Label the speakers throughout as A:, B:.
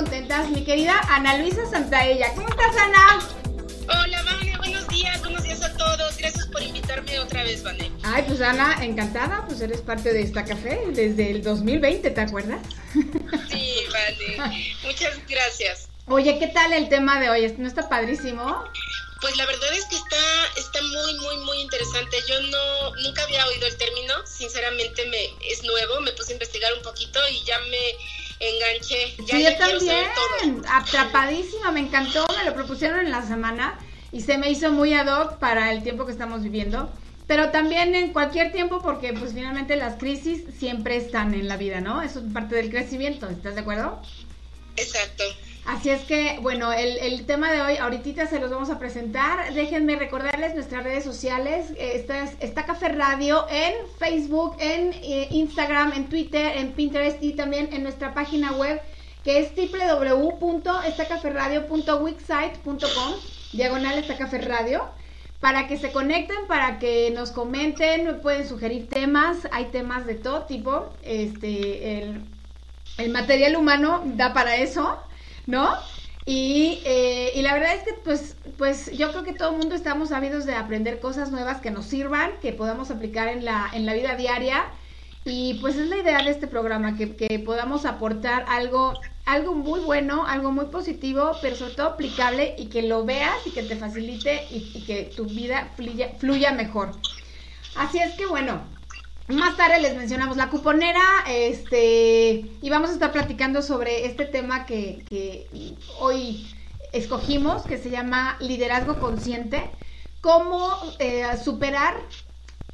A: Contentas. Mi querida Ana Luisa Santaella. ¿Cómo estás, Ana?
B: Hola, Vane, buenos días, buenos días a todos. Gracias por invitarme otra vez, Vane.
A: Ay, pues Ana, encantada. Pues eres parte de esta café desde el 2020, ¿te acuerdas?
B: Sí, vale. Muchas gracias.
A: Oye, ¿qué tal el tema de hoy? ¿No está padrísimo?
B: Pues la verdad es que está, está muy, muy, muy interesante. Yo no, nunca había oído el término, sinceramente me, es nuevo, me puse a investigar un poquito y ya me enganché. Ya,
A: sí, yo también. Atrapadísima, me encantó. Me lo propusieron en la semana y se me hizo muy ad hoc para el tiempo que estamos viviendo. Pero también en cualquier tiempo, porque pues finalmente las crisis siempre están en la vida, ¿no? Eso es parte del crecimiento, ¿estás de acuerdo?
B: Exacto.
A: Así es que, bueno, el, el tema de hoy, ahorita se los vamos a presentar. Déjenme recordarles nuestras redes sociales. Eh, está Café Radio en Facebook, en eh, Instagram, en Twitter, en Pinterest y también en nuestra página web que es www.estacaferradio.wixsite.com diagonal Estacafe Radio para que se conecten, para que nos comenten, pueden sugerir temas, hay temas de todo tipo, este, el, el material humano da para eso, ¿no? Y, eh, y la verdad es que pues, pues yo creo que todo el mundo estamos ávidos de aprender cosas nuevas que nos sirvan, que podamos aplicar en la, en la vida diaria. Y pues es la idea de este programa, que, que podamos aportar algo, algo muy bueno, algo muy positivo, pero sobre todo aplicable y que lo veas y que te facilite y, y que tu vida fluya, fluya mejor. Así es que bueno, más tarde les mencionamos la cuponera, este, y vamos a estar platicando sobre este tema que, hoy escogimos, que se llama liderazgo consciente, cómo eh, superar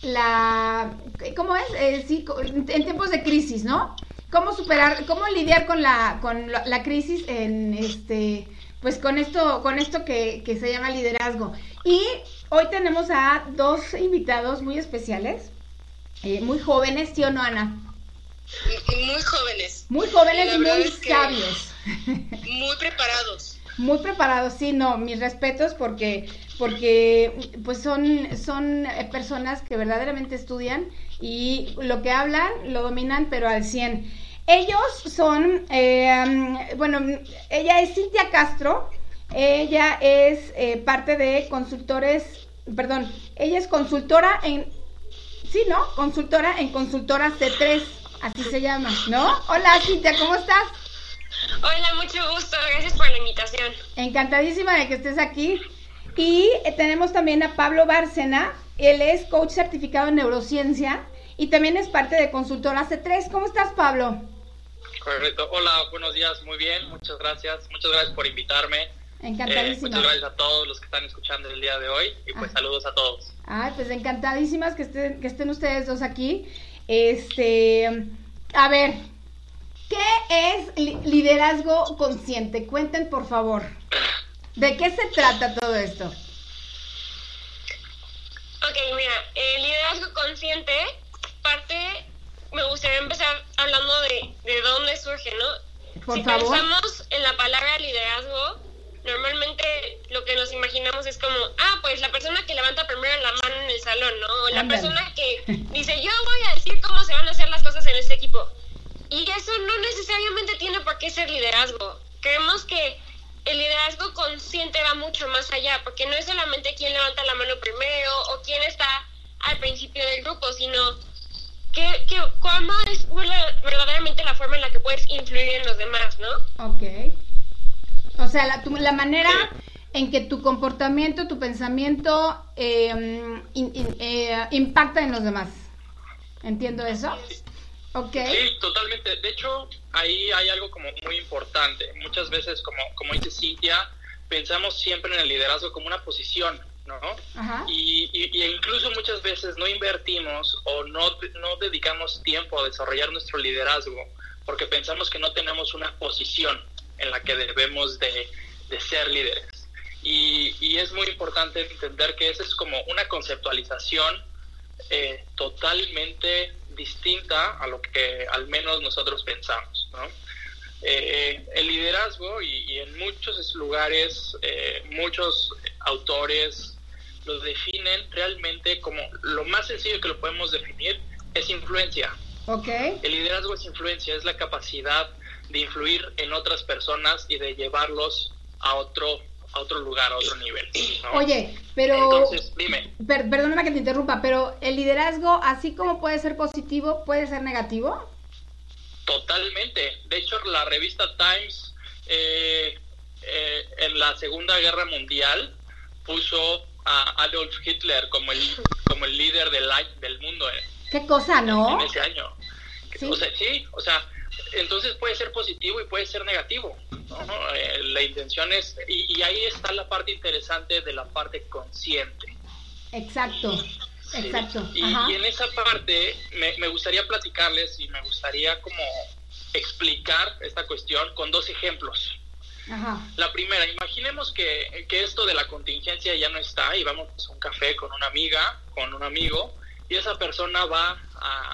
A: la, ¿cómo es? Eh, sí, en tiempos de crisis, ¿no? Cómo superar, cómo lidiar con la, con la crisis en este, pues con esto, con esto que, que se llama liderazgo. Y hoy tenemos a dos invitados muy especiales, eh, muy jóvenes, ¿sí o no, Ana?
B: Muy jóvenes.
A: Muy jóvenes y muy sabios.
B: Muy preparados.
A: Muy preparados, sí, no, mis respetos porque porque pues son, son personas que verdaderamente estudian y lo que hablan lo dominan pero al 100. Ellos son, eh, bueno, ella es Cintia Castro, ella es eh, parte de consultores, perdón, ella es consultora en, sí, ¿no? Consultora en consultora C3, así se llama, ¿no? Hola Cintia, ¿cómo estás?
C: Hola, mucho gusto, gracias por la invitación.
A: Encantadísima de que estés aquí. Y eh, tenemos también a Pablo Bárcena, él es coach certificado en neurociencia y también es parte de consultora C3. ¿Cómo estás, Pablo?
D: Correcto. Hola, buenos días, muy bien, muchas gracias. Muchas gracias por invitarme.
A: Encantadísimas.
D: Eh, muchas gracias a todos los que están escuchando el día de hoy y pues ah. saludos a todos.
A: Ay, pues encantadísimas que estén, que estén ustedes dos aquí. Este, a ver, ¿qué es liderazgo consciente? Cuenten, por favor. ¿De qué se trata todo esto?
C: Ok, mira, el liderazgo consciente parte, me gustaría empezar hablando de, de dónde surge, ¿no?
A: Por
C: si pensamos en la palabra liderazgo, normalmente lo que nos imaginamos es como, ah, pues la persona que levanta primero la mano en el salón, ¿no? O la persona que dice, yo voy a decir cómo se van a hacer las cosas en este equipo. Y eso no necesariamente tiene por qué ser liderazgo. Creemos que el liderazgo consciente va mucho más allá, porque no es solamente quién levanta la mano primero o quién está al principio del grupo, sino que, que cómo es verdaderamente la forma en la que puedes influir en los demás, ¿no?
A: Ok. O sea, la, la manera en que tu comportamiento, tu pensamiento em, eh, impacta en los demás. ¿Entiendo eso?
D: Sí, totalmente. De hecho, ahí hay algo como muy importante. Muchas veces, como, como dice Cintia, pensamos siempre en el liderazgo como una posición, ¿no? Y, y, incluso muchas veces no invertimos o no, no dedicamos tiempo a desarrollar nuestro liderazgo porque pensamos que no tenemos una posición en la que debemos de, de ser líderes. Y, y, es muy importante entender que esa es como una conceptualización eh, totalmente distinta a lo que al menos nosotros pensamos. Eh, el liderazgo y, en muchos lugares, eh, muchos autores lo definen realmente como lo más sencillo que lo podemos definir es influencia.
A: Okay.
D: El liderazgo es influencia, es la capacidad de influir en otras personas y de llevarlos a otro a otro lugar, a otro nivel.
A: Oye, pero... Entonces, dime. perdóname que te interrumpa, pero el liderazgo, así como puede ser positivo, puede ser negativo.
D: Totalmente. De hecho, la revista Times eh, eh, en la Segunda Guerra Mundial puso a Adolf Hitler como el, como el líder del, del mundo. Eh,
A: ¿Qué cosa, no?
D: En ese año. ¿Sí? O sea, sí, o sea, entonces puede ser positivo y puede ser negativo. Eh, la intención es, y, ahí está la parte interesante de la parte consciente.
A: Exacto, exacto.
D: Y, en esa parte me, me, gustaría platicarles y me gustaría como explicar esta cuestión con dos ejemplos. La primera, imaginemos que, que, esto de la contingencia ya no está y vamos a un café con una amiga, con un amigo, y esa persona va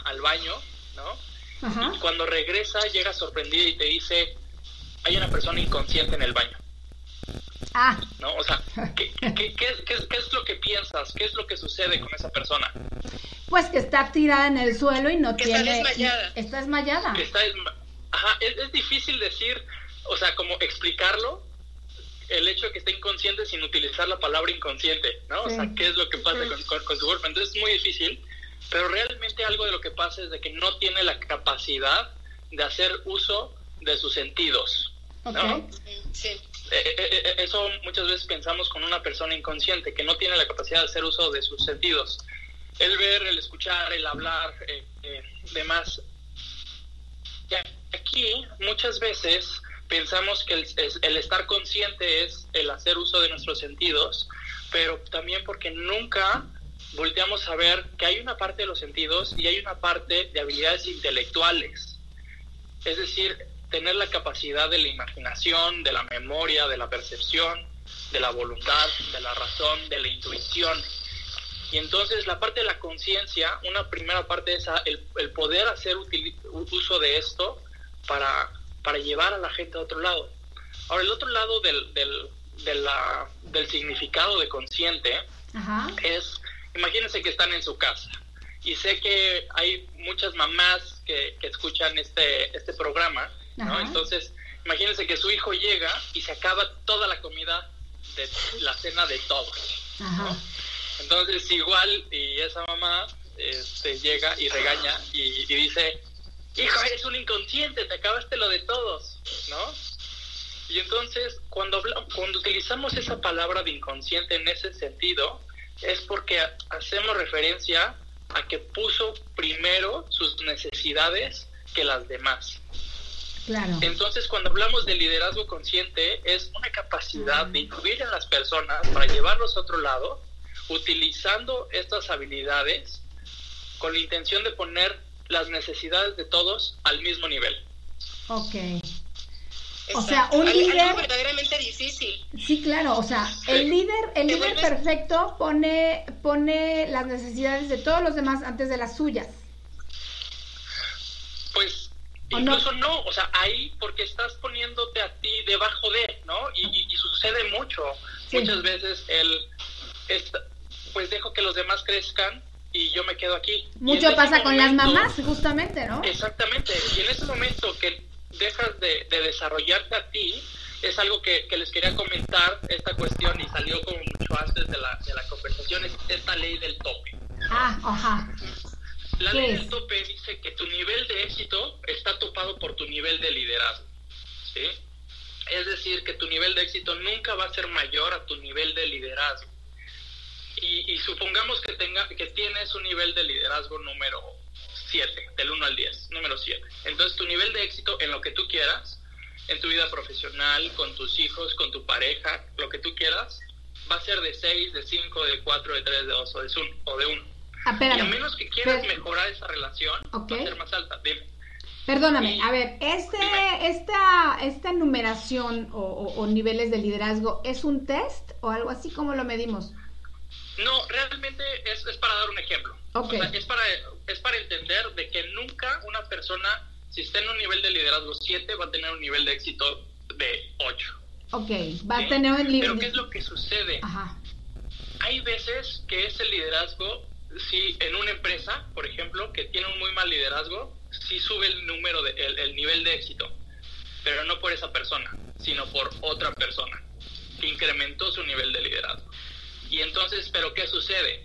D: al baño, ¿no? Y cuando regresa llega sorprendida y te dice, hay una persona inconsciente en el baño.
A: Ah.
D: ¿No? O sea, ¿qué, qué, qué, es lo que piensas? ¿Qué es lo que sucede con esa persona?
A: Pues que está tirada en el suelo y no tiene...
B: Está desmayada.
A: Está desmayada.
D: está Ajá, es, difícil decir, o sea, como explicarlo, el hecho de que esté inconsciente sin utilizar la palabra inconsciente, ¿no? O sea, ¿qué es lo que pasa con, con, su cuerpo? Entonces es muy difícil pero realmente algo de lo que pasa es de que no tiene la capacidad de hacer uso de sus sentidos. ¿no?
B: Sí.
D: Eh, eh, eh, eso muchas veces pensamos con una persona inconsciente que no tiene la capacidad de hacer uso de sus sentidos. el ver, el escuchar, el hablar, eh, eh, demás. aquí muchas veces pensamos que el, el, estar consciente es el hacer uso de nuestros sentidos, pero también porque nunca volteamos a ver que hay una parte de los sentidos y hay una parte de habilidades intelectuales. Es decir, tener la capacidad de la imaginación, de la memoria, de la percepción, de la voluntad, de la razón, de la intuición. Y entonces la parte de la conciencia, una primera parte es el, el poder hacer uso de esto para, para llevar a la gente a otro lado. Ahora, el otro lado del, del, de la, del significado de consciente es, imagínense que están en su casa. Y sé que hay muchas mamás que, que escuchan este, este programa, ¿no? Entonces, imagínense que su hijo llega y se acaba toda la comida de la cena de todos. Entonces igual y esa mamá este, llega y regaña y, dice, hijo, eres un inconsciente, te acabaste lo de todos, ¿no? Y entonces cuando, cuando utilizamos esa palabra de inconsciente en ese sentido, es porque hacemos referencia a que puso primero sus necesidades que las demás. Entonces, cuando hablamos de liderazgo consciente, es una capacidad de influir en las personas para llevarlos a otro lado, utilizando estas habilidades con la intención de poner las necesidades de todos al mismo nivel.
A: Ok. O sea, un líder
B: verdaderamente difícil.
A: Sí, claro, o sea, el líder, el líder perfecto pone pone las necesidades de todos los demás antes de las suyas.
D: Pues Incluso no? o sea, ahí porque estás poniéndote a ti debajo de, ¿no? Y, sucede mucho. Muchas veces el, pues dejo que los demás crezcan y yo me quedo aquí.
A: Mucho pasa con las mamás, justamente, ¿no?
D: Exactamente. Y en ese momento que dejas de, desarrollarte a ti, es algo que, les quería comentar, esta cuestión, y salió como mucho antes de la, de la conversación, es esta ley del tope.
A: Ah, ajá.
D: La ley del tope dice que tu nivel de éxito está topado por tu nivel de liderazgo. ¿sí? Es decir, que tu nivel de éxito nunca va a ser mayor a tu nivel de liderazgo. Y, supongamos que, tenga, que tienes un nivel de liderazgo número 7, del 1 al 10, número 7. Entonces tu nivel de éxito en lo que tú quieras, en tu vida profesional, con tus hijos, con tu pareja, lo que tú quieras, va a ser de 6, de 5, de 4, de 3, de 2 o de 1. O de 1.
A: Ah,
D: y a menos que quieras mejorar esa relación, va a ser más alta.
A: Perdóname, a ver, este, esta, esta numeración o, niveles de liderazgo, ¿es un test o algo así como lo medimos?
D: No, realmente es, es para dar un ejemplo. es, para, es para entender de que nunca una persona, si está en un nivel de liderazgo 7, va a tener un nivel de éxito de 8.
A: Ok, va a tener un nivel...
D: Pero ¿qué es lo que sucede? Ajá. Hay veces que ese liderazgo si en una empresa, por ejemplo, que tiene un muy mal liderazgo, sí sube el número, de, el, nivel de éxito, pero no por esa persona, sino por otra persona que incrementó su nivel de liderazgo. Y entonces, ¿pero qué sucede?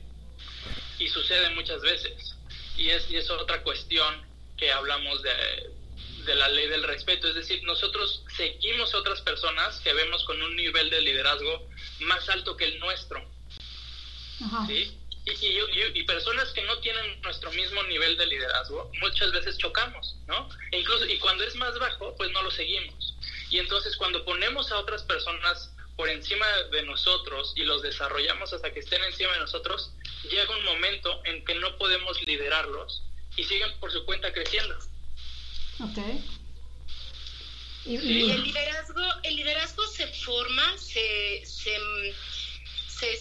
D: Y sucede muchas veces. Y es, y es otra cuestión que hablamos de, de la ley del respeto. Es decir, nosotros seguimos a otras personas que vemos con un nivel de liderazgo más alto que el nuestro. ¿Sí? y, personas que no tienen nuestro mismo nivel de liderazgo, muchas veces chocamos, ¿no? E incluso, y cuando es más bajo, pues no lo seguimos. Y entonces cuando ponemos a otras personas por encima de nosotros y los desarrollamos hasta que estén encima de nosotros, llega un momento en que no podemos liderarlos y siguen por su cuenta creciendo.
A: Ok.
B: Y, el liderazgo, el liderazgo se forma, se, se, se,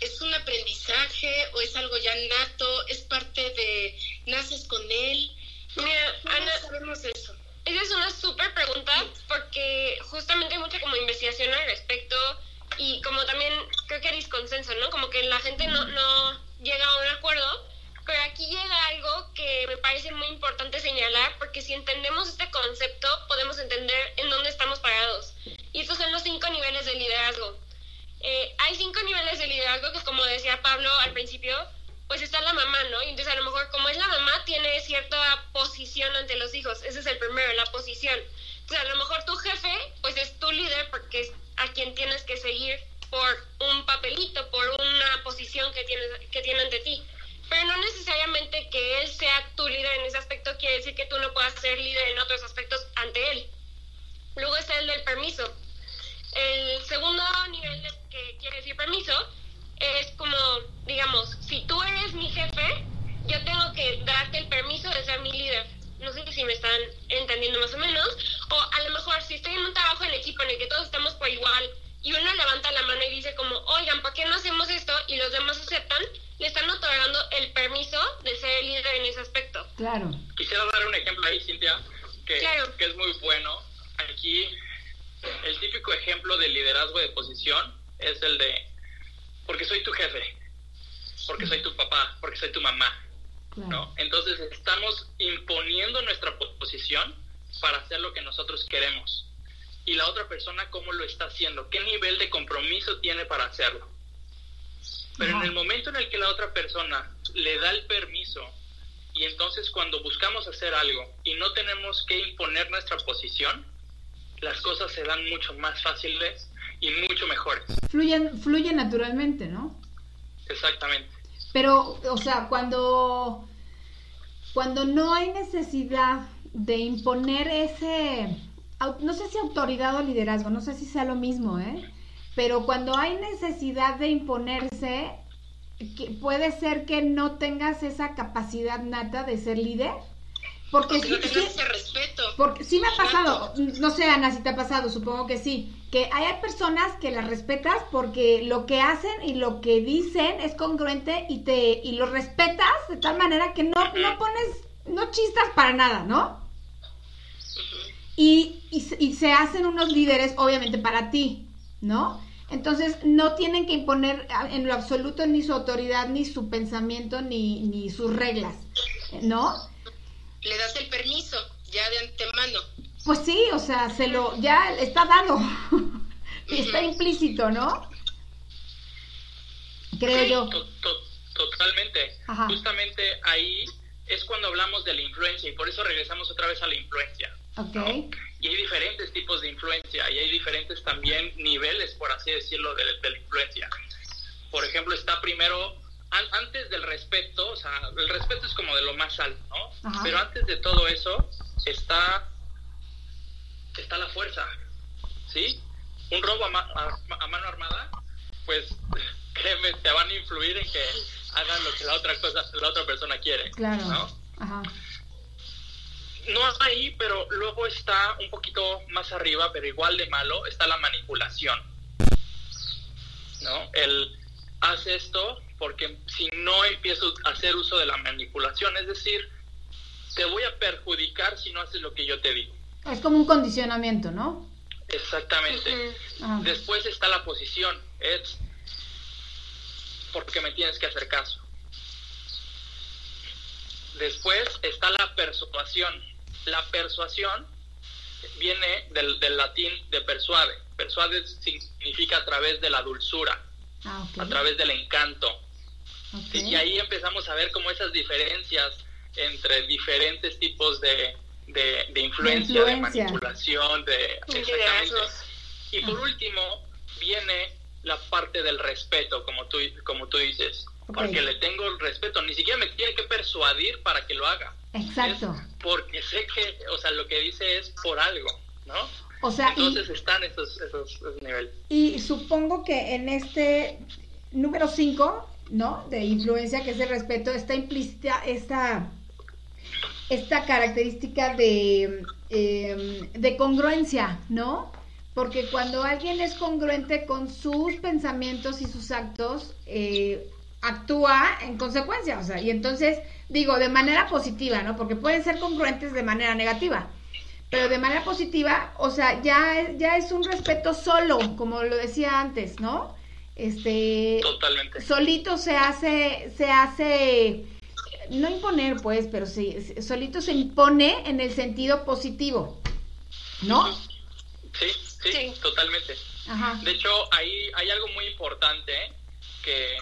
B: ¿Es un aprendizaje o es algo ya nato? ¿Es parte de naces con él?
C: Mira, Ana, sabemos eso? Esa es una súper pregunta porque justamente hay mucha como investigación al respecto y como también creo que hay consenso, ¿no? Como que la gente no, no llega a un acuerdo, pero aquí llega algo que me parece muy importante señalar porque si entendemos este concepto podemos entender en dónde estamos parados. Y estos son los cinco niveles de liderazgo. Eh, hay cinco niveles de liderazgo que, como decía Pablo al principio, pues está la mamá, ¿no? Y entonces a lo mejor como es la mamá, tiene cierta posición ante los hijos. Ese es el primero, la posición. Entonces a lo mejor tu jefe, pues es tu líder porque es a quien tienes que seguir por un papelito, por una posición que tiene, que tiene ante ti. Pero no necesariamente que él sea tu líder en ese aspecto quiere decir que tú no puedas ser líder en otros aspectos ante él. Luego está el del permiso. El segundo nivel que quiere decir permiso es como, digamos, si tú eres mi jefe, yo tengo que darte el permiso de ser mi líder. No sé si me están entendiendo más o menos. O a lo mejor si estoy en un trabajo en equipo en el que todos estamos por igual y uno levanta la mano y dice como, oigan, ¿por qué no hacemos esto? Y los demás aceptan, le están otorgando el permiso de ser el líder en ese aspecto.
A: Claro.
D: Quisiera dar un ejemplo ahí, Cintia, que, que es muy bueno. Aquí, el típico ejemplo de liderazgo de posición es el de, porque soy tu jefe, porque soy tu papá, porque soy tu mamá. ¿no? Entonces estamos imponiendo nuestra posición para hacer lo que nosotros queremos. Y la otra persona, ¿cómo lo está haciendo? ¿Qué nivel de compromiso tiene para hacerlo? Pero en el momento en el que la otra persona le da el permiso y entonces cuando buscamos hacer algo y no tenemos que imponer nuestra posición, las cosas se dan mucho más fáciles y mucho mejores.
A: Fluyen, fluye naturalmente, ¿no?
D: Exactamente.
A: Pero, o sea, cuando, cuando no hay necesidad de imponer ese, no sé si autoridad o liderazgo, no sé si sea lo mismo, ¿eh? pero cuando hay necesidad de imponerse, puede ser que no tengas esa capacidad nata de ser líder.
B: Porque, sí, ese respeto.
A: Porque sí me ha pasado, no sé Ana si te ha pasado, supongo que sí, que hay personas que las respetas porque lo que hacen y lo que dicen es congruente y te y lo respetas de tal manera que no, no pones, no chistas para nada, ¿no? y, y se hacen unos líderes obviamente para ti, ¿no? Entonces, no tienen que imponer en lo absoluto ni su autoridad, ni su pensamiento, ni, ni sus reglas, ¿no?
B: Le das el permiso ya de antemano.
A: Pues sí, o sea, se lo, ya está dado, está implícito, ¿no? Creo yo.
D: totalmente. Justamente ahí es cuando hablamos de la influencia y por eso regresamos otra vez a la influencia.
A: Okay.
D: Y hay diferentes tipos de influencia y hay diferentes también niveles, por así decirlo, de, la influencia. Por ejemplo, está primero, antes del respeto, o sea, el respeto es como de lo más alto, ¿no? Pero antes de todo eso está, está la fuerza, ¿sí? Un robo a, mano armada, pues créeme, te van a influir en que hagan lo que la otra cosa, la otra persona quiere,
A: claro.
D: ¿no?
A: Ajá
D: no ahí, pero luego está un poquito más arriba, pero igual de malo, está la manipulación. ¿No? El haz esto porque si no empiezo a hacer uso de la manipulación, es decir, te voy a perjudicar si no haces lo que yo te digo.
A: Es como un condicionamiento, ¿no?
D: Exactamente. Después está la posición, es porque me tienes que hacer caso. Después está la persuasión, la persuasión viene del, latín de persuade. Persuade significa a través de la dulzura, ah, a través del encanto. Y ahí empezamos a ver como esas diferencias entre diferentes tipos de, de, influencia, de, manipulación, de... Y por último viene la parte del respeto, como tú, como tú dices, porque le tengo el respeto, ni siquiera me tiene que persuadir para que lo haga.
A: Exacto.
D: porque sé que, o sea, lo que dice es por algo, ¿no?
A: O sea,
D: entonces están esos, esos, niveles.
A: Y supongo que en este número 5, ¿no? De influencia, que es el respeto, está implícita esta, esta característica de, em, de congruencia, ¿no? Porque cuando alguien es congruente con sus pensamientos y sus actos, eh, actúa en consecuencia, o sea, y entonces digo de manera positiva, ¿no? Porque pueden ser congruentes de manera negativa, pero de manera positiva, o sea, ya, ya es un respeto solo, como lo decía antes, ¿no? Este,
D: Totalmente.
A: Solito se hace, se hace, no imponer, pues, pero sí, solito se impone en el sentido positivo, ¿no?
D: Sí, sí, totalmente. De hecho, ahí hay algo muy importante que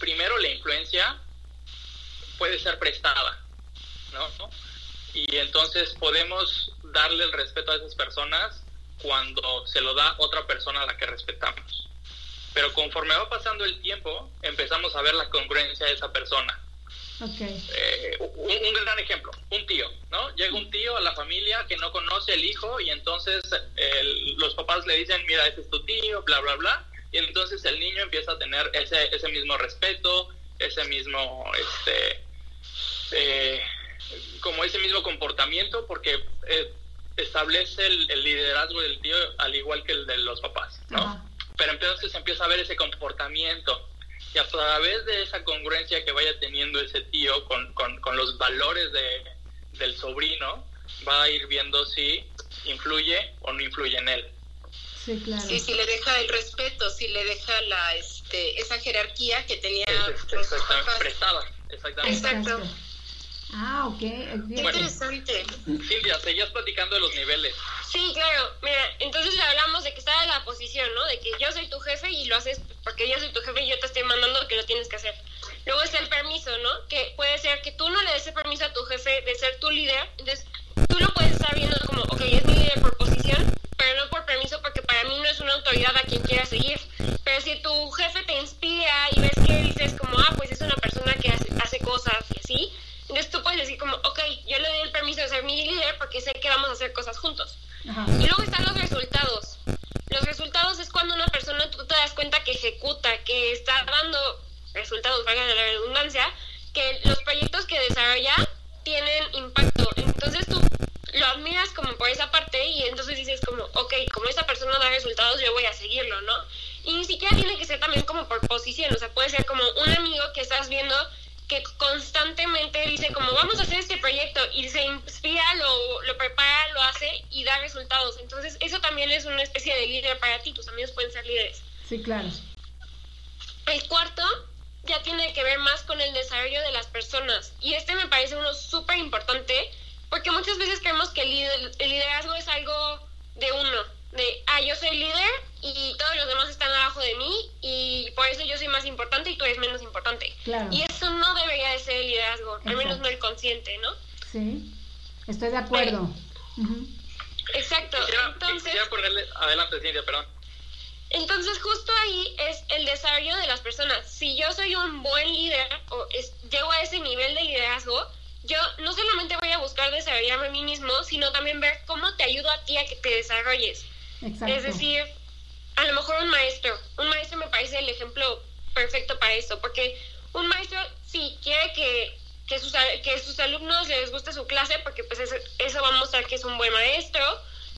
D: primero la influencia puede ser prestada, ¿no? Y entonces podemos darle el respeto a esas personas cuando se lo da otra persona a la que respetamos. Pero conforme va pasando el tiempo, empezamos a ver la congruencia de esa persona.
A: Okay.
D: Eh, un, gran ejemplo, un tío, ¿no? Llega un tío a la familia que no conoce el hijo y entonces los papás le dicen, mira, ese es tu tío, bla, bla, bla. Y entonces el niño empieza a tener ese, ese mismo respeto, ese mismo, este, eh, como ese mismo comportamiento porque eh, establece el, liderazgo del tío al igual que el de los papás, ¿no? Pero entonces empieza a ver ese comportamiento y a través de esa congruencia que vaya teniendo ese tío con, con, los valores de, del sobrino, va a ir viendo si influye o no influye en él.
B: Sí, claro. Sí, si le deja el respeto, si le deja la, este, esa jerarquía que tenía
D: prestada, exactamente. Exacto.
A: Ah, ok.
B: Qué interesante.
D: Silvia, seguías platicando de los niveles.
C: Sí, claro. Mira, entonces hablamos de que está en la posición, ¿no? De que yo soy tu jefe y lo haces porque yo soy tu jefe y yo te estoy mandando que lo tienes que hacer. Luego está el permiso, ¿no? Que puede ser que tú no le des el permiso a tu jefe de ser tu líder. Entonces, tú lo puedes estar viendo como, ok, es mi líder por posición, pero no por permiso porque para mí no es una autoridad a quien quiera seguir. Pero si tu jefe te inspira y ves que dices como, ah, pues es una persona que hace, hace cosas y así, entonces tú puedes decir como, ok, yo le doy el permiso de ser mi líder porque sé que vamos a hacer cosas juntos. Y luego están los resultados. Los resultados es cuando una persona tú te das cuenta que ejecuta, que está dando resultados, valga la redundancia, que los proyectos que desarrolla tienen impacto. Entonces tú lo admiras como por esa parte y entonces dices como, ok, como esa persona da resultados, yo voy a seguirlo, ¿no? Y ni siquiera tiene que ser también como por posición, o sea, puede ser como un amigo que estás viendo que constantemente dice como vamos a hacer este proyecto y se inspira, lo, lo prepara, lo hace y da resultados. Entonces eso también es una especie de líder para ti, tus amigos pueden ser líderes.
A: Sí, claro.
C: El cuarto ya tiene que ver más con el desarrollo de las personas y este me parece uno súper importante porque muchas veces creemos que el liderazgo es algo de uno de, ah, yo soy líder y todos los demás están abajo de mí y por eso yo soy más importante y tú eres menos importante. Y eso no debería de ser el liderazgo, al menos no el consciente, ¿no?
A: Sí, estoy de acuerdo.
C: Exacto. entonces,
D: ponerle, adelante, Cintia, perdón.
C: Entonces justo ahí es el desarrollo de las personas. Si yo soy un buen líder o llego a ese nivel de liderazgo, yo no solamente voy a buscar desarrollarme a mí mismo, sino también ver cómo te ayudo a ti a que te desarrolles. Es decir, a lo mejor un maestro. Un maestro me parece el ejemplo perfecto para eso, porque un maestro sí quiere que, que, sus, que sus alumnos les guste su clase, porque pues eso, va a mostrar que es un buen maestro.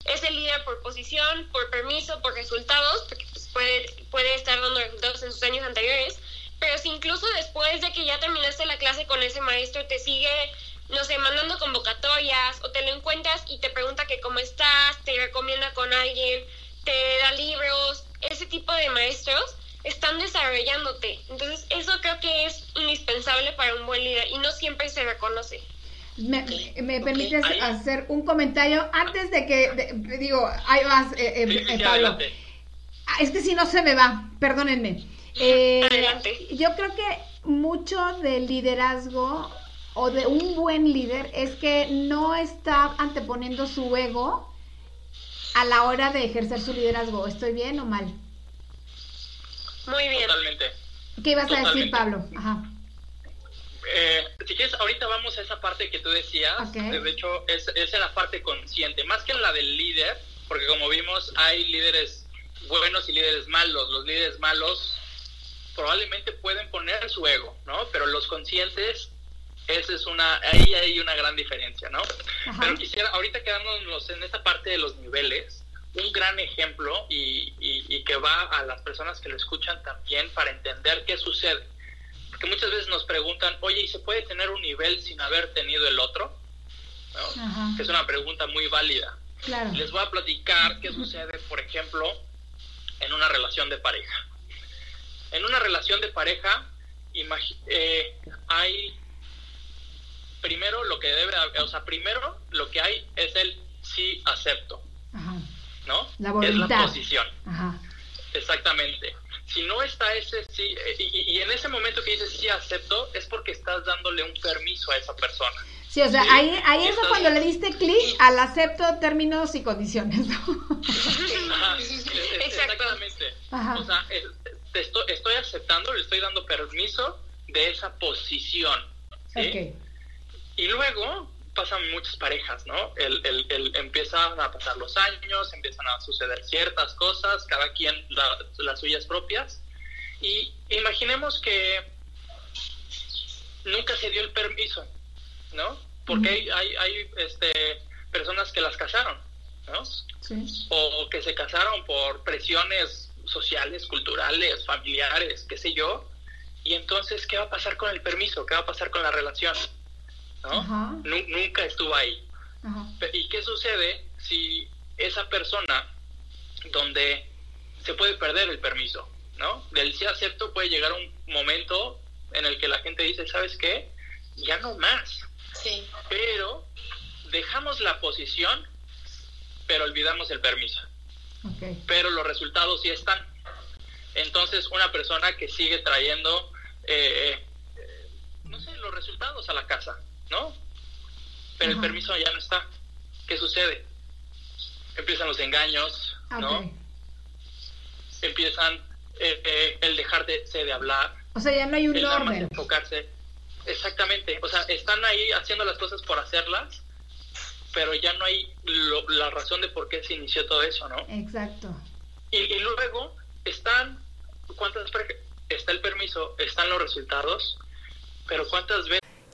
C: Es el líder por posición, por permiso, por resultados, porque pues, puede, puede estar dando resultados en sus años anteriores. Pero si incluso después de que ya terminaste la clase con ese maestro te sigue no sé, mandando convocatorias o te lo encuentras y te pregunta que cómo estás, te recomienda con alguien, te da libros, ese tipo de maestros están desarrollándote. Entonces, eso creo que es indispensable para un buen líder y no siempre se reconoce.
A: ¿Me, me permites hacer un comentario antes de que, digo, ahí vas, eh, eh, eh Pablo? Ah, es que si no se me va, perdónenme. Eh, Adelante. Yo creo que mucho del liderazgo o de un buen líder es que no está anteponiendo su ego a la hora de ejercer su liderazgo. ¿Estoy bien o mal?
C: Muy bien.
D: Totalmente.
A: ¿Qué ibas a decir, Pablo? Ajá.
D: Eh, si quieres, ahorita vamos a esa parte que tú decías. De hecho, es, es en la parte consciente, más que en la del líder, porque como vimos, hay líderes buenos y líderes malos. Los líderes malos probablemente pueden poner su ego, ¿no? Pero los conscientes esa es una, ahí hay una gran diferencia, ¿no? Pero quisiera, ahorita quedándonos en esta parte de los niveles, un gran ejemplo y, y, que va a las personas que lo escuchan también para entender qué sucede. Porque muchas veces nos preguntan, oye, ¿y se puede tener un nivel sin haber tenido el otro? Que es una pregunta muy válida. Les voy a platicar qué sucede, por ejemplo, en una relación de pareja. En una relación de pareja, eh, hay primero lo que debe, o sea, primero lo que hay es el sí acepto. ¿No? Es la posición. Exactamente. Si no está ese sí, eh, y, en ese momento que dices sí acepto, es porque estás dándole un permiso a esa persona.
A: Sí, o sea, ahí, ahí es cuando le diste clic al acepto términos y condiciones, ¿no?
D: exactamente. O sea, estoy, estoy, aceptando, le estoy dando permiso de esa posición. ¿sí? Y luego pasan muchas parejas, ¿no? El, el, empiezan a pasar los años, empiezan a suceder ciertas cosas, cada quien las suyas propias. Y imaginemos que nunca se dio el permiso, ¿no? Porque hay, hay, hay este, personas que las casaron, ¿no? Sí. O que se casaron por presiones sociales, culturales, familiares, qué sé yo. Y entonces, ¿qué va a pasar con el permiso? ¿Qué va a pasar con la relación? ¿No? Nunca estuvo ahí. ¿Y qué sucede si esa persona donde se puede perder el permiso, ¿no? Del sí acepto puede llegar un momento en el que la gente dice, ¿sabes qué? Ya no más. Sí. Pero dejamos la posición, pero olvidamos el permiso. Pero los resultados sí están. Entonces, una persona que sigue trayendo, eh, eh, no sé, los resultados a la casa, ¿no? Pero el permiso ya no está. ¿Qué sucede? Empiezan los engaños, ¿no? Empiezan eh, eh, el dejar de, de hablar.
A: O sea, ya no hay un orden.
D: Enfocarse. Exactamente. O sea, están ahí haciendo las cosas por hacerlas, pero ya no hay la razón de por qué se inició todo eso, ¿no?
A: Exacto.
D: Y, y luego están, ¿cuántas está el permiso, están los resultados, pero cuántas veces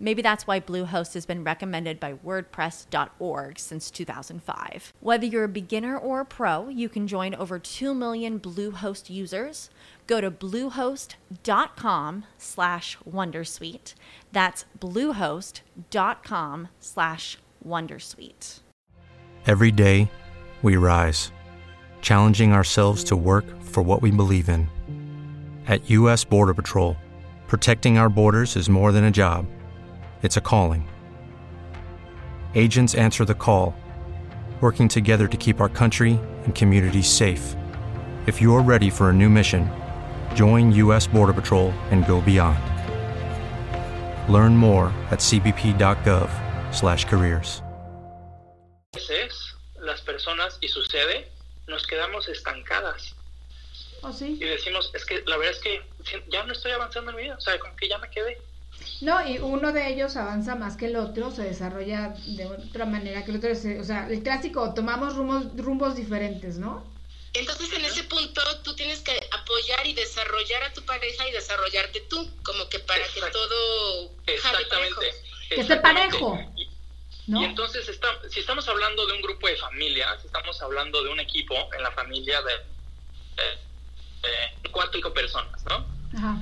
E: Maybe that's why Bluehost has been recommended by WordPress.org since 2005. Whether you're a beginner or a pro, you can join over 2 million Bluehost users. Go to bluehost.com slash wondersuite. That's bluehost.com slash wondersuite.
F: Every day, we rise, challenging ourselves to work for what we believe in. At U.S. Border Patrol, protecting our borders is more than a job, it's a calling. Agents answer the call, working together to keep our country and communities safe. If you're ready for a new mission, join U.S. Border Patrol and go beyond. Learn more at cbp.gov/careers.
D: Las personas y sucede, nos quedamos estancadas.
A: ¿Oh, sí?
D: Y decimos, es que la verdad es que ya no estoy avanzando en mi vida, o sea, como que ya me quedé.
A: No, y uno de ellos avanza más que el otro, se desarrolla de otra manera que el otro. O sea, el clásico, tomamos rumbos, rumbos diferentes, ¿no?
B: Entonces, en ese punto, tú tienes que apoyar y desarrollar a tu pareja y desarrollarte tú, como que para que todo
D: Exactamente.
A: Que esté parejo.
D: Y, entonces, está, si estamos hablando de un grupo de familia, si estamos hablando de un equipo en la familia de eh, cuatro cinco personas, ¿no? Ajá.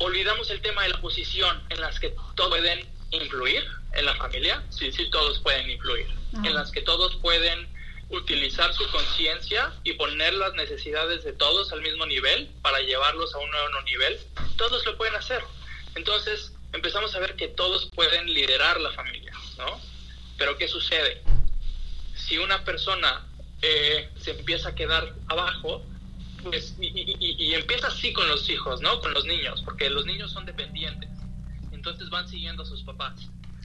D: Olvidamos el tema de la posición en las que todos pueden influir en la familia, sí, sí, todos pueden influir, en las que todos pueden utilizar su conciencia y poner las necesidades de todos al mismo nivel para llevarlos a un nuevo nivel, todos lo pueden hacer. Entonces empezamos a ver que todos pueden liderar la familia, ¿no? Pero ¿qué sucede? Si una persona eh, se empieza a quedar abajo, pues, y, empieza así con los hijos, ¿no? Con los niños, porque los niños son dependientes. Entonces van siguiendo a sus papás.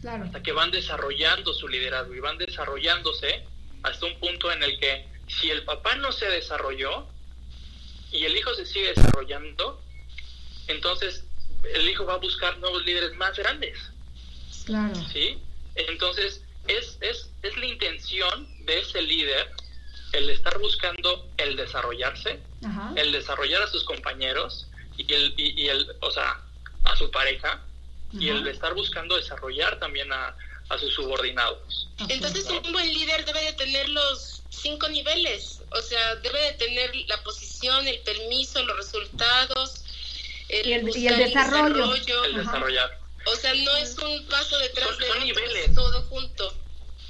D: Hasta que van desarrollando su liderazgo y van desarrollándose hasta un punto en el que si el papá no se desarrolló y el hijo se sigue desarrollando, entonces el hijo va a buscar nuevos líderes más grandes.
A: Claro.
D: ¿Sí? Entonces es, es, es la intención de ese líder el estar buscando el desarrollarse, el desarrollar a sus compañeros y el, y, el o sea, a su pareja, y el estar buscando desarrollar también a, sus subordinados.
B: Entonces un buen líder debe de tener los cinco niveles, o sea, debe de tener la posición, el permiso, los resultados,
A: el, y el, desarrollo.
D: El desarrollar.
B: O sea, no es un paso detrás de
D: son niveles.
B: todo junto.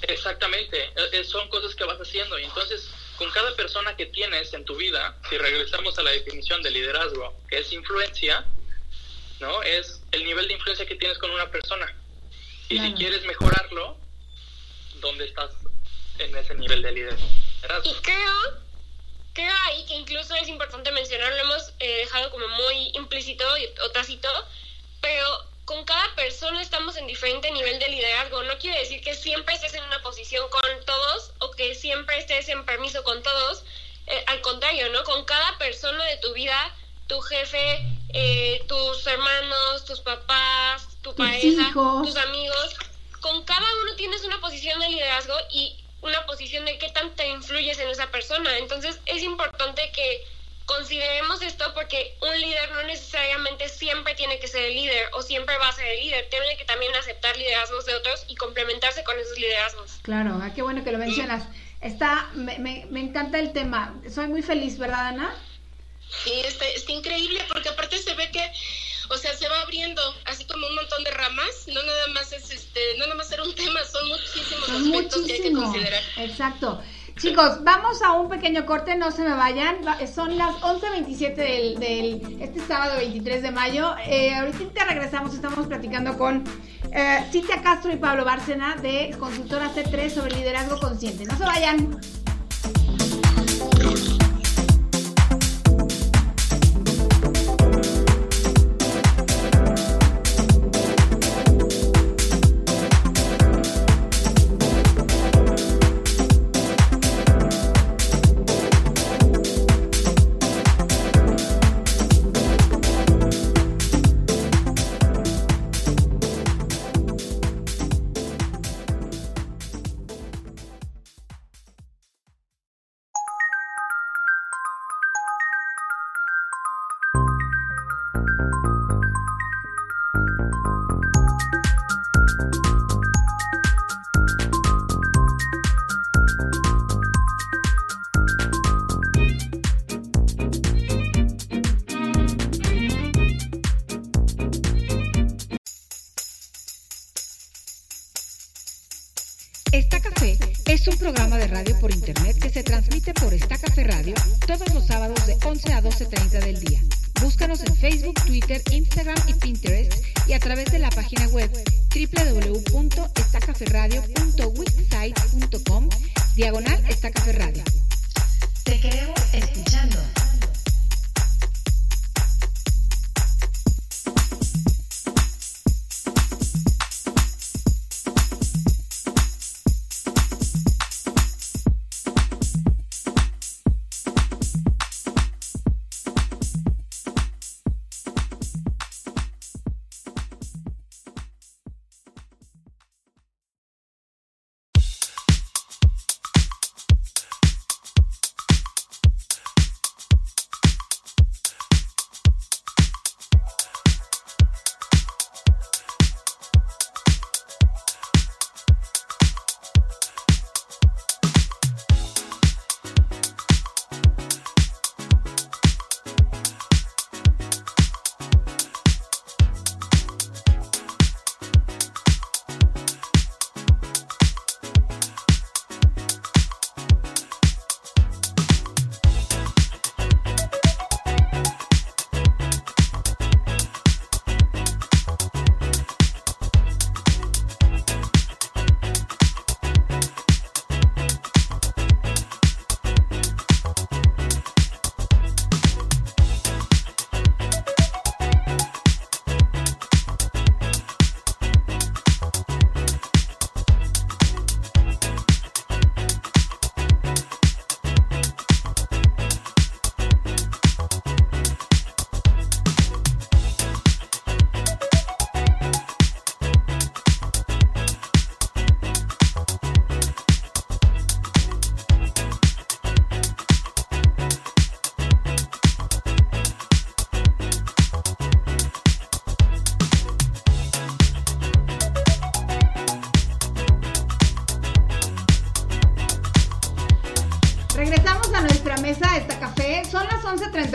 D: Exactamente, e, e, son cosas que vas haciendo y entonces con cada persona que tienes en tu vida, si regresamos a la definición de liderazgo, que es influencia, ¿no? Es el nivel de influencia que tienes con una persona. Y si quieres mejorarlo, ¿dónde estás en ese nivel de liderazgo?
C: Y creo, creo ahí que incluso es importante mencionarlo, hemos eh, dejado como muy implícito o tácito, pero con cada persona estamos en diferente nivel de liderazgo. No quiere decir que siempre estés en una posición con todos o que siempre estés en permiso con todos. Eh, al contrario, ¿no? Con cada persona de tu vida, tu jefe, eh, tus hermanos, tus papás, tu pareja, tus amigos, con cada uno tienes una posición de liderazgo y una posición de qué tanto influyes en esa persona. Entonces es importante que consideremos esto porque un líder no necesariamente siempre tiene que ser el líder o siempre va a ser el líder, tiene que también aceptar liderazgos de otros y complementarse con esos liderazgos.
A: Claro, ah, qué bueno que lo mencionas. Está, me, me, me, encanta el tema. Soy muy feliz, ¿verdad, Ana?
B: Sí, está, está increíble porque aparte se ve que o sea, se va abriendo así como un montón de ramas, no nada más es este, no nada más era un tema, son muchísimos aspectos que hay que considerar.
A: Exacto. Chicos, vamos a un pequeño corte, no se me vayan. Son las 11.27 del, del este sábado 23 de mayo. Eh, ahorita regresamos, estamos platicando con eh, Cintia Castro y Pablo Bárcena de Consultora C3 sobre liderazgo consciente. No se vayan. sábados de 11 a 12.30 del día. Búscanos en
G: Facebook, Twitter, Instagram y Pinterest y a través de la página web www.estacaferradio.wixsite.com diagonal estacaferradio. Te queremos escuchando.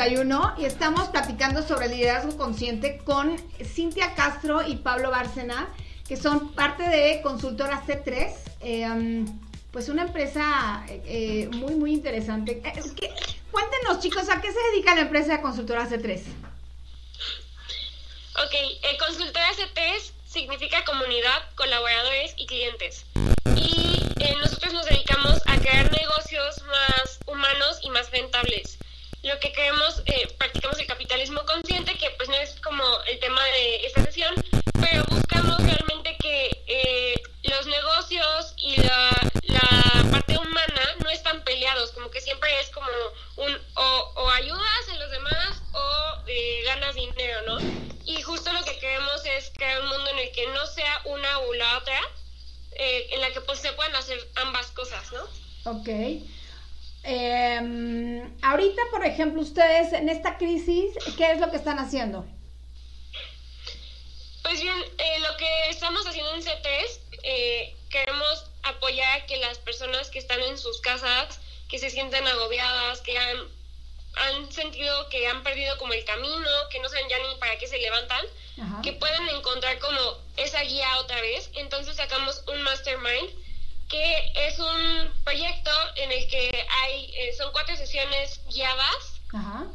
A: Las 11.31 y estamos platicando sobre liderazgo consciente con Cintia Castro y Pablo Bárcena, que son parte de Consultora C3. Eh, um, pues una empresa eh, muy, muy interesante. Eh, cuéntenos, chicos, ¿a qué se dedica la empresa de Consultora C3?
C: Ok, Consultora C3 significa comunidad, colaboradores y clientes. Y nosotros nos dedicamos a crear negocios más humanos y más rentables. Lo que queremos, eh, practicamos el capitalismo consciente, que pues no es como el tema de esta sesión, pero buscamos realmente que eh, los negocios y la, parte humana no están peleados, como que siempre es como un o, o ayudas a los demás o eh, ganas dinero, ¿no? Y justo lo que queremos es crear un mundo en el que no sea una u la otra, en la que pues se puedan hacer ambas cosas, ¿no?
A: Ok. Eh, ahorita, por ejemplo, ustedes en esta crisis, ¿qué es lo que están haciendo?
C: Pues bien, eh, lo que estamos haciendo en C3, eh, queremos apoyar a que las personas que están en sus casas, que se sienten agobiadas, que han, han sentido que han perdido como el camino, que no saben ya ni para qué se levantan, que puedan encontrar como esa guía otra vez. Entonces sacamos un mastermind que es un proyecto en el que hay, eh, son cuatro sesiones guiadas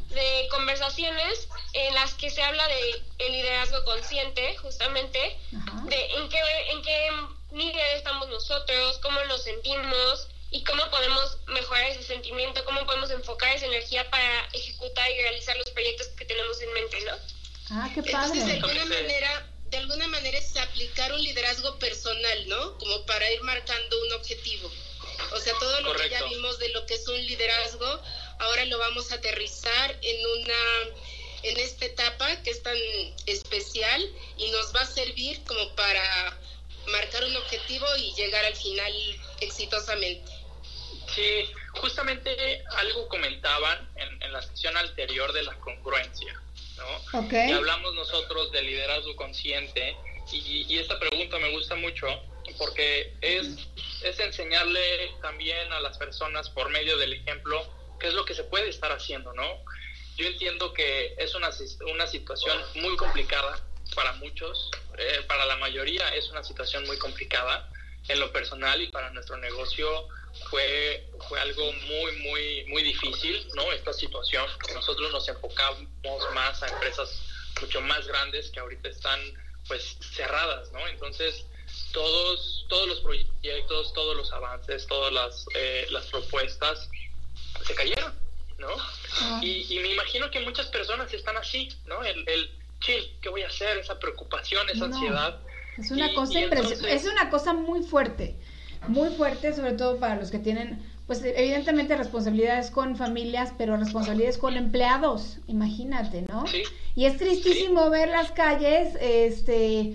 C: de conversaciones en las que se habla de el liderazgo consciente, justamente, de en qué, en qué nivel estamos nosotros, cómo nos sentimos y cómo podemos mejorar ese sentimiento, cómo podemos enfocar esa energía para ejecutar y realizar los proyectos que tenemos en mente, ¿no?
A: Ah, qué padre.
B: de alguna manera de alguna manera es aplicar un liderazgo personal, ¿no? Como para ir marcando un objetivo. O sea, todo lo que ya vimos de lo que es un liderazgo, ahora lo vamos a aterrizar en una en esta etapa que es tan especial y nos va a servir como para marcar un objetivo y llegar al final exitosamente.
D: Sí, justamente algo comentaban en, en la sesión anterior de la congruencia. ¿no? Y hablamos nosotros de liderazgo consciente y, esta pregunta me gusta mucho porque es, es enseñarle también a las personas por medio del ejemplo qué es lo que se puede estar haciendo, ¿no? Yo entiendo que es una, una situación muy complicada para muchos, eh, para la mayoría es una situación muy complicada en lo personal y para nuestro negocio fue, fue algo muy, muy, muy difícil, ¿no? Esta situación. Nosotros nos enfocamos más a empresas mucho más grandes que ahorita están, pues, cerradas, ¿no? Entonces, todos, todos los proyectos, todos los avances, todas las, eh, las propuestas se cayeron, ¿no? y, y, me imagino que muchas personas están así, ¿no? El, el chill, ¿qué voy a hacer? Esa preocupación, esa ansiedad.
A: Es una cosa es una cosa muy fuerte muy fuerte, sobre todo para los que tienen, pues evidentemente responsabilidades con familias, pero responsabilidades con empleados, imagínate, ¿no? Y es tristísimo ver las calles, este,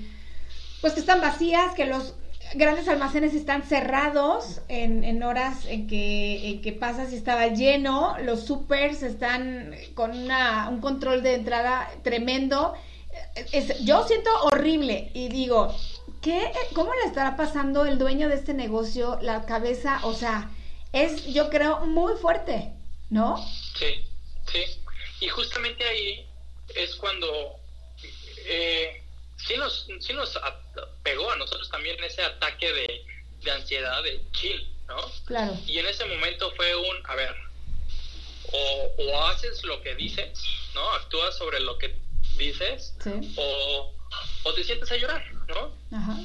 A: pues que están vacías, que los grandes almacenes están cerrados en, en horas en que, en que pasas y estaba lleno, los supers están con una, un control de entrada tremendo. yo siento horrible y digo, ¿qué, ¿cómo le estará pasando el dueño de este negocio la cabeza? O sea, es, yo creo, muy fuerte, ¿no?
D: Sí, sí. Y justamente ahí es cuando eh, sí, nos, sí nos pegó a nosotros también ese ataque de, de ansiedad, de chill, ¿no?
A: Claro.
D: Y en ese momento fue un, a ver, o, o haces lo que dices, ¿no? Actúas sobre lo que dices, sí. o o te sientes a llorar, ¿no? Ajá.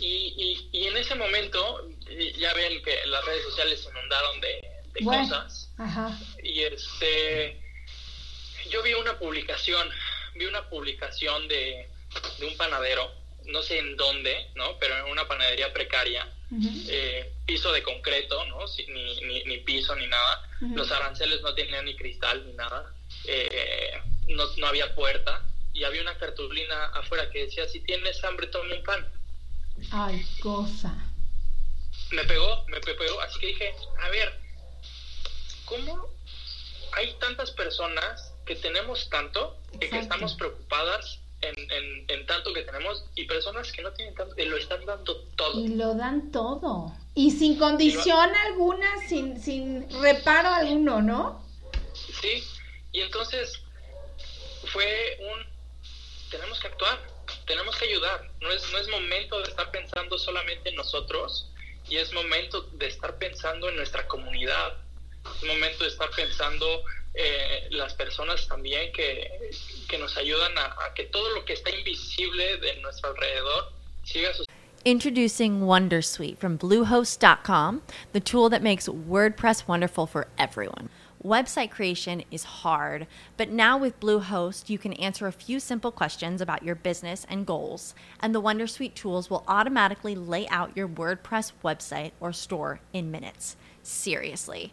D: Y, y, en ese momento, ya ven que las redes sociales se inundaron de, cosas. Ajá. Y este, yo vi una publicación, vi una publicación de, de un panadero, no sé en dónde, ¿no? Pero en una panadería precaria, eh, piso de concreto, ¿no? Ni, ni, ni piso ni nada. Los aranceles no tenían ni cristal ni nada. Eh, no, no había puerta y había una cartulina afuera que decía, si tienes hambre, toma un pan.
A: Ay, cosa.
D: Me pegó, me pegó, así que dije, a ver, ¿cómo hay tantas personas que tenemos tanto y que estamos preocupadas en, en, tanto que tenemos y personas que no tienen tanto y lo están dando todo?
A: Y lo dan todo. Y sin condición alguna, sin, sin reparo alguno, ¿no?
D: Sí, y entonces fue un, tenemos que actuar, tenemos que ayudar, no es, no es momento de estar pensando solamente en nosotros y es momento de estar pensando en nuestra comunidad, es momento de estar pensando eh, las personas también que, que nos ayudan a, a que todo lo que está invisible de nuestro alrededor siga su
E: Introducing Wondersuite from Bluehost.com, the tool that makes WordPress wonderful for everyone. Website creation is hard, but now with Bluehost, you can answer a few simple questions about your business and goals, and the Wondersuite tools will automatically lay out your WordPress website or store in minutes. Seriously.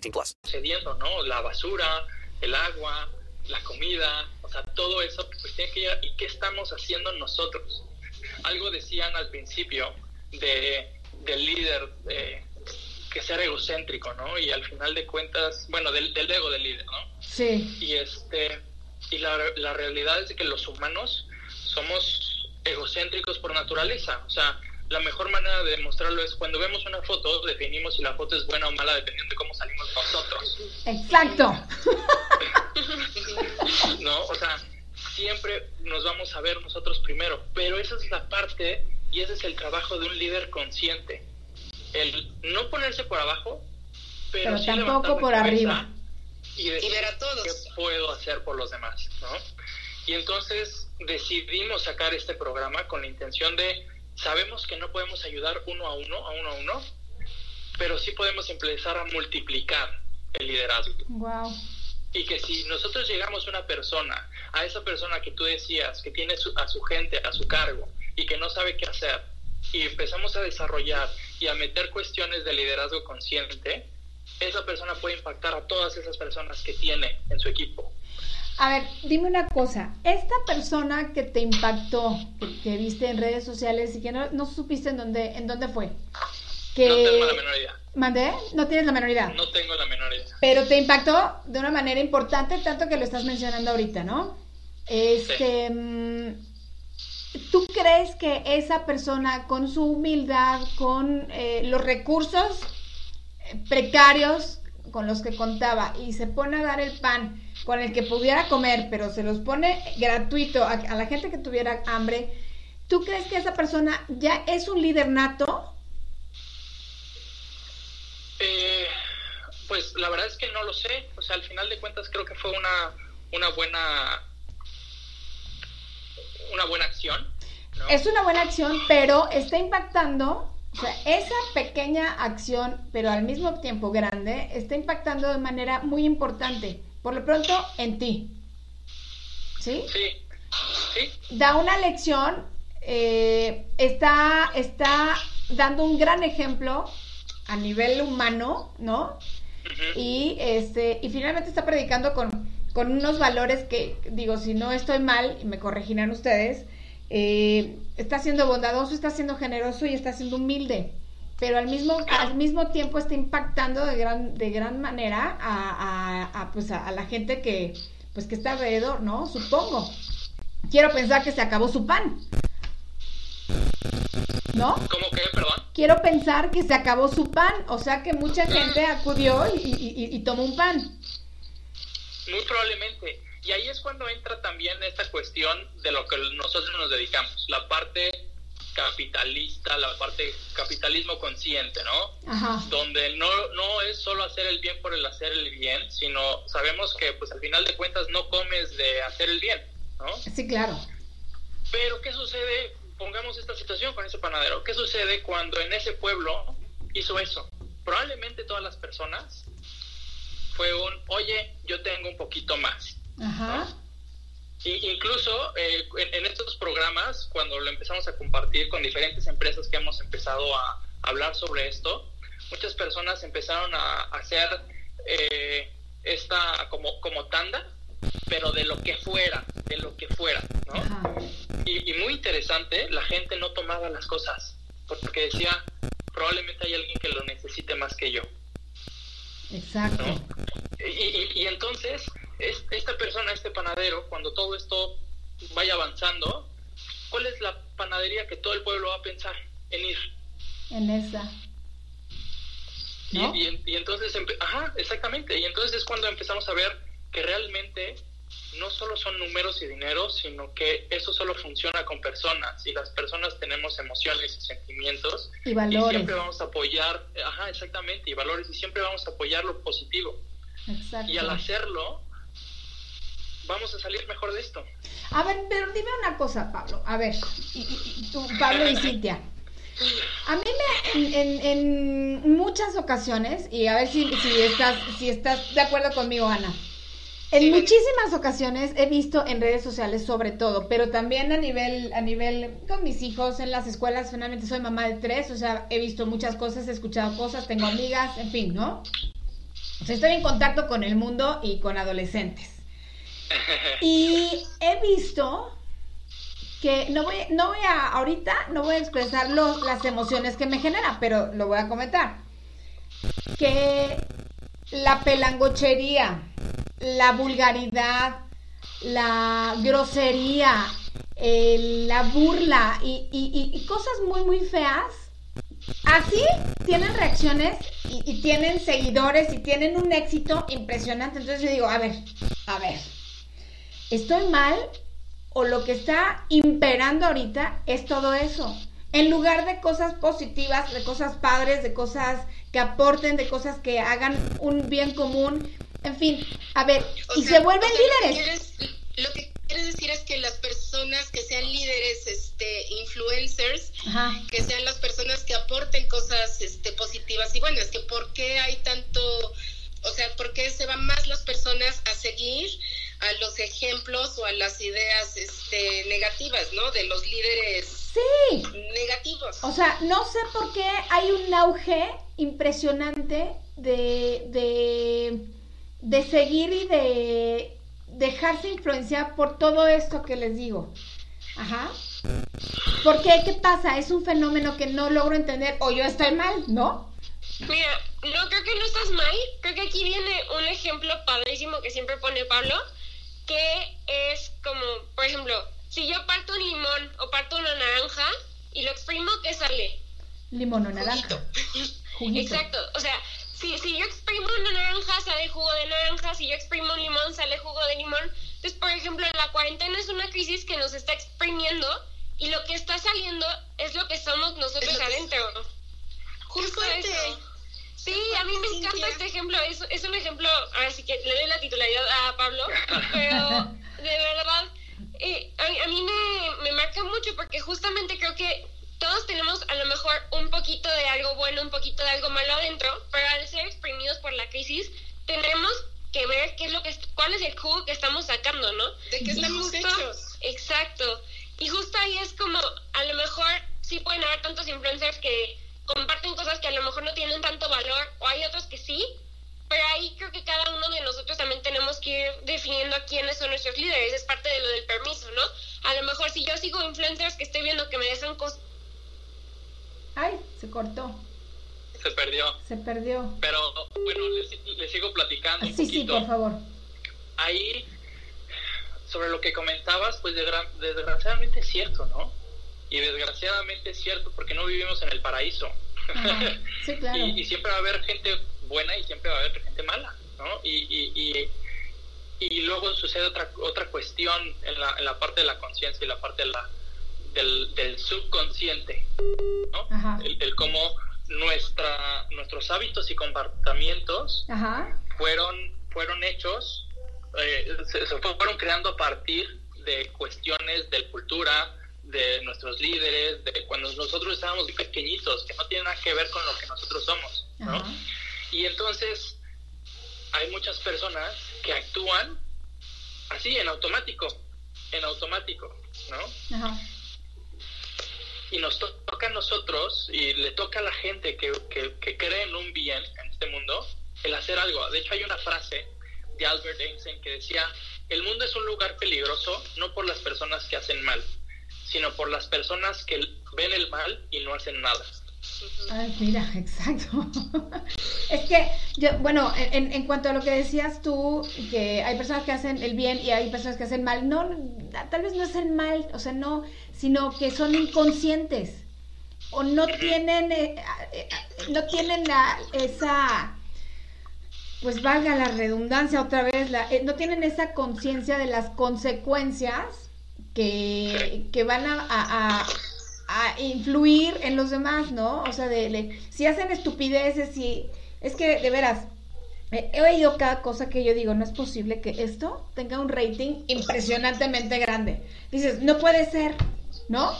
H: 18 plus.
D: Cediendo, ¿no? La basura, el agua, la comida, o sea, todo eso, pues tiene que ir. ¿Y qué estamos haciendo nosotros? Algo decían al principio de, del líder eh, que sea egocéntrico, ¿no? Y al final de cuentas, bueno, del, del ego del líder, ¿no?
A: Sí.
D: Y este y la, la realidad es que los humanos somos egocéntricos por naturaleza. O sea, la mejor manera de demostrarlo es cuando vemos una foto, definimos si la foto es buena o mala dependiendo de cómo salimos nosotros.
A: Exacto.
D: no, o sea, siempre nos vamos a ver nosotros primero, pero esa es la parte y ese es el trabajo de un líder consciente. El no ponerse por abajo, pero,
A: pero
D: sí
A: tampoco por arriba
D: y, decir,
C: y ver a todos.
D: qué puedo hacer por los demás, ¿no? Y entonces decidimos sacar este programa con la intención de, sabemos que no podemos ayudar uno a uno, a uno a uno, pero sí podemos empezar a multiplicar el liderazgo.
A: Wow.
D: Y que si nosotros llegamos a una persona, a esa persona que tú decías, que tiene su, a su gente a su cargo y que no sabe qué hacer, y empezamos a desarrollar y a meter cuestiones de liderazgo consciente, esa persona puede impactar a todas esas personas que tiene en su equipo.
A: A ver, dime una cosa, esta persona que te impactó, que, que viste en redes sociales y que no, no, supiste en dónde, en dónde fue. Que...
D: No tengo la menor idea.
A: ¿Mandé? No tienes la menor idea.
D: No tengo la menor idea.
A: Pero te impactó de una manera importante, tanto que lo estás mencionando ahorita, ¿no? Este, sí. ¿Tú crees que esa persona con su humildad, con eh, los recursos precarios con los que contaba y se pone a dar el pan con el que pudiera comer, pero se los pone gratuito a, a, la gente que tuviera hambre, ¿tú crees que esa persona ya es un líder nato?
D: Eh, pues la verdad es que no lo sé, o sea, al final de cuentas creo que fue una, una buena una buena acción. ¿no?
A: Es una buena acción, pero está impactando o sea, esa pequeña acción, pero al mismo tiempo grande, está impactando de manera muy importante, por lo pronto, en ti. ¿Sí?
D: Sí. ¿Sí?
A: Da una lección, eh, está, está dando un gran ejemplo a nivel humano, ¿no? Uh -huh. Y, este, y finalmente está predicando con, con unos valores que, digo, si no estoy mal, y me corregirán ustedes, eh, está siendo bondadoso, está siendo generoso y está siendo humilde, pero al mismo, al mismo tiempo está impactando de gran, de gran manera a, a, a pues a, a, la gente que, pues que está alrededor, ¿no? Supongo. Quiero pensar que se acabó su pan. ¿No?
D: ¿Cómo que, perdón?
A: quiero pensar que se acabó su pan, o sea que mucha gente acudió y, tomó un pan.
D: Muy probablemente. Y ahí es cuando entra también esta cuestión de lo que nosotros nos dedicamos, la parte capitalista, la parte capitalismo consciente, ¿no? Ajá. Donde no, no es solo hacer el bien por el hacer el bien, sino sabemos que pues al final de cuentas no comes de hacer el bien, ¿no?
A: Sí, claro.
D: Pero ¿qué sucede? Pongamos esta situación con ese panadero. ¿Qué sucede cuando en ese pueblo hizo eso? Probablemente todas las personas fue un, oye, yo tengo un poquito más. Ajá. Y incluso eh, en, estos programas, cuando lo empezamos a compartir con diferentes empresas que hemos empezado a hablar sobre esto, muchas personas empezaron a, hacer eh, esta como, como tanda, pero de lo que fuera, de lo que fuera, ¿no? Y, muy interesante, la gente no tomaba las cosas, porque decía, probablemente hay alguien que lo necesite más que yo.
A: Exacto.
D: Y, y, entonces, esta persona, este panadero, cuando todo esto vaya avanzando, ¿cuál es la panadería que todo el pueblo va a pensar en ir?
A: En esa.
D: Y, y, entonces, ajá, exactamente. Y entonces es cuando empezamos a ver que realmente no solo son números y dinero, sino que eso solo funciona con personas y las personas tenemos emociones y sentimientos
A: y valores.
D: Y siempre vamos a apoyar, ajá, exactamente, y valores y siempre vamos a apoyar lo positivo. Exacto. Y al hacerlo, vamos a salir mejor de esto.
A: A ver, pero dime una cosa, Pablo. A ver, tú, Pablo y Cintia. A mí me, en, en, muchas ocasiones, y a ver si, si, estás, si estás de acuerdo conmigo, Ana, en muchísimas ocasiones he visto en redes sociales sobre todo, pero también a nivel, a nivel con mis hijos en las escuelas, finalmente soy mamá de tres, o sea, he visto muchas cosas, he escuchado cosas, tengo amigas, en fin, ¿no? O sea, estoy en contacto con el mundo y con adolescentes. Y he visto que no voy, no voy a, ahorita no voy a expresar las emociones que me genera, pero lo voy a comentar. Que la pelangochería, la vulgaridad, la grosería, la burla y, cosas muy, muy feas, así tienen reacciones y, tienen seguidores y tienen un éxito impresionante. Entonces yo digo, a ver, a ver, ¿estoy mal? ¿O lo que está imperando ahorita es todo eso? En lugar de cosas positivas, de cosas padres, de cosas que aporten, de cosas que hagan un bien común, en fin, a ver, y se vuelven líderes.
B: Lo que, quieres, decir es que las personas que sean líderes, este, influencers, que sean las personas que aporten cosas este, positivas y buenas, que por qué hay tanto, o sea, por qué se van más las personas a seguir a los ejemplos o a las ideas este, negativas, ¿no? De los líderes
A: sí.
B: negativos.
A: O sea, no sé por qué hay un auge impresionante de, de de seguir y de dejarse influenciar por todo esto que les digo. Ajá. ¿Por qué? ¿Qué pasa? Es un fenómeno que no logro entender o yo estoy mal, ¿no?
C: Mira, no creo que no estás mal. Creo que aquí viene un ejemplo padrísimo que siempre pone Pablo, que es como, por ejemplo, si yo parto un limón o parto una naranja y lo exprimo, ¿qué sale?
A: Limón o naranja.
C: Exacto. O sea, si, si yo exprimo una naranja, sale jugo de naranja, si yo exprimo un limón, sale jugo de limón. Entonces, por ejemplo, la cuarentena es una crisis que nos está exprimiendo y lo que está saliendo es lo que somos nosotros adentro. Justo eso. Sí, a mí me encanta este ejemplo. Es, es un ejemplo, ahora sí que le doy la titularidad a Pablo, pero de verdad, eh, a, a, mí me, me marca mucho porque justamente creo que todos tenemos a lo mejor un poquito de algo bueno, un poquito de algo malo adentro, pero al ser exprimidos por la crisis, tendremos que ver qué es lo que cuál es el jugo que estamos sacando, ¿no?
B: De qué estamos hechos.
C: Exacto. Y justo ahí es como a lo mejor sí pueden haber tantos influencers que comparten cosas que a lo mejor no tienen tanto valor o hay otros que sí, pero ahí creo que cada uno de nosotros también tenemos que ir definiendo a quiénes son nuestros líderes, es parte de lo del permiso, ¿no? A lo mejor si yo sigo influencers que estoy viendo que me dejan cosas
A: Ay, se cortó.
D: Se perdió.
A: Se perdió.
D: Pero bueno, le sigo platicando.
A: sí, sí, por favor.
D: Ahí, sobre lo que comentabas, pues desgraciadamente es cierto, ¿no? Y desgraciadamente es cierto porque no vivimos en el paraíso. Sí, claro. y, siempre va a haber gente buena y siempre va a haber gente mala, ¿no? Y, y, y, luego sucede otra, otra cuestión en la, en la parte de la conciencia y la parte de la, del, del subconsciente, ¿no? El, el, cómo nuestra, nuestros hábitos y comportamientos fueron fueron hechos, eh, se, fueron creando a partir de cuestiones de cultura, de nuestros líderes, de cuando nosotros estábamos pequeñitos, que no tienen nada que ver con lo que nosotros somos, ¿no? Y entonces hay muchas personas que actúan así, en automático, en automático, ¿no? Y nos toca a nosotros, y le toca a la gente que, que, que cree en un bien en este mundo, el hacer algo. De hecho, hay una frase de Albert Einstein que decía, el mundo es un lugar peligroso no por las personas que hacen mal, sino por las personas que ven el mal y no hacen nada.
A: Ay, mira, exacto. es que, yo, bueno, en, en, cuanto a lo que decías tú, que hay personas que hacen el bien y hay personas que hacen mal, no, tal vez no el mal, o sea, no, sino que son inconscientes o no tienen, eh, eh, no tienen la, esa pues valga la redundancia otra vez, la, eh, no tienen esa conciencia de las consecuencias que, que van a, a, a, influir en los demás, ¿no? O sea, de, si hacen estupideces, si... Es que, de veras, he oído cada cosa que yo digo, no es posible que esto tenga un rating impresionantemente grande. Dices, no puede ser, ¿no?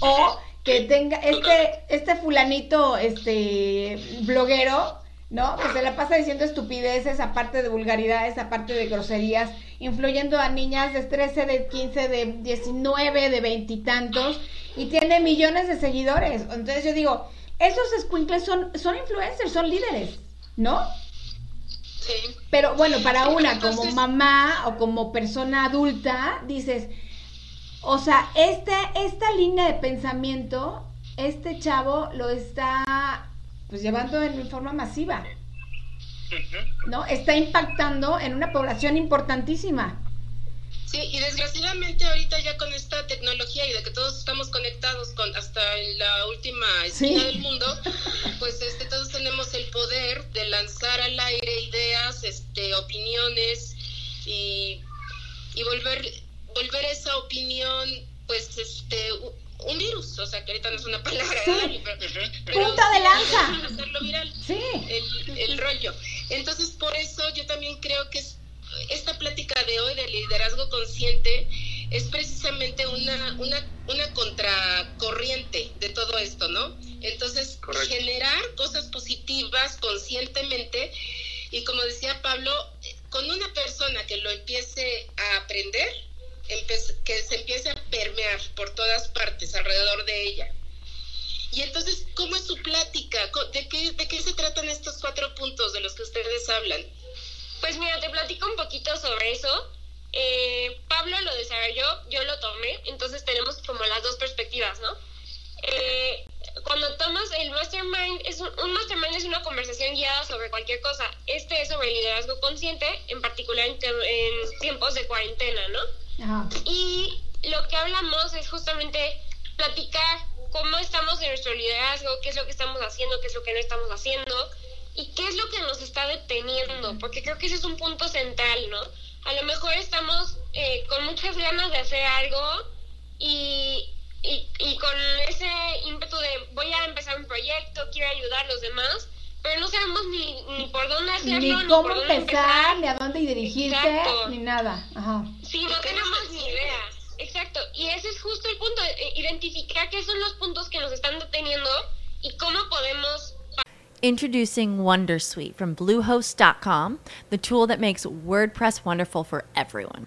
A: O que tenga este, este fulanito, este bloguero, ¿no? Que se la pasa diciendo estupideces, aparte de vulgaridades, aparte de groserías, influyendo a niñas de 13, de 15, de 19, de veintitantos, y, tiene millones de seguidores. Entonces yo digo, esos squinkles son, son influencers, son líderes, ¿no? Sí. Pero bueno, para una como mamá o como persona adulta, dices, o sea, este, esta línea de pensamiento, este chavo lo está pues llevando en forma masiva. ¿No? Está impactando en una población importantísima.
B: Sí, y desgraciadamente ahorita ya con esta tecnología y de que todos estamos conectados con hasta en la última esquina del mundo, pues este todos tenemos el poder de lanzar al aire ideas, este opiniones y, y volver volver esa opinión pues este un virus, o sea, que ahorita no es una palabra
A: sí. Punta de lanza.
B: Hacerlo viral. Sí. El, el, rollo. Entonces, por eso yo también creo que esta plática de hoy del liderazgo consciente es precisamente una, una, una contracorriente de todo esto, ¿no? Entonces, generar cosas positivas conscientemente y como decía Pablo, con una persona que lo empiece a aprender, que se empiece a permear por todas partes alrededor de ella. Y entonces, ¿cómo es su plática? ¿De qué, ¿De qué se tratan estos cuatro puntos de los que ustedes hablan?
C: Pues mira, te platico un poquito sobre eso. Eh, Pablo lo desarrolló, yo lo tomé, entonces tenemos como las dos perspectivas, ¿no? Eh, cuando tomas el mastermind, es un, mastermind es una conversación guiada sobre cualquier cosa. Este es sobre liderazgo consciente, en particular en, en tiempos de cuarentena, ¿no? Y lo que hablamos es justamente platicar cómo estamos en nuestro liderazgo, qué es lo que estamos haciendo, qué es lo que no estamos haciendo y qué es lo que nos está deteniendo, porque creo que ese es un punto central, ¿no? A lo mejor estamos eh, con muchas ganas de hacer algo y, y, y, con ese ímpetu de voy a empezar un proyecto, quiero ayudar a los demás, pero no sabemos ni, ni por dónde hacerlo,
A: ni cómo empezar, ni a dónde dirigirte, ni nada. Ajá.
C: Sí, no tenemos ni idea. Exacto, y ese es justo el punto, eh, identificar qué son los puntos que nos están deteniendo y cómo podemos
E: Introducing Wondersuite from Bluehost.com, the tool that makes WordPress wonderful for everyone.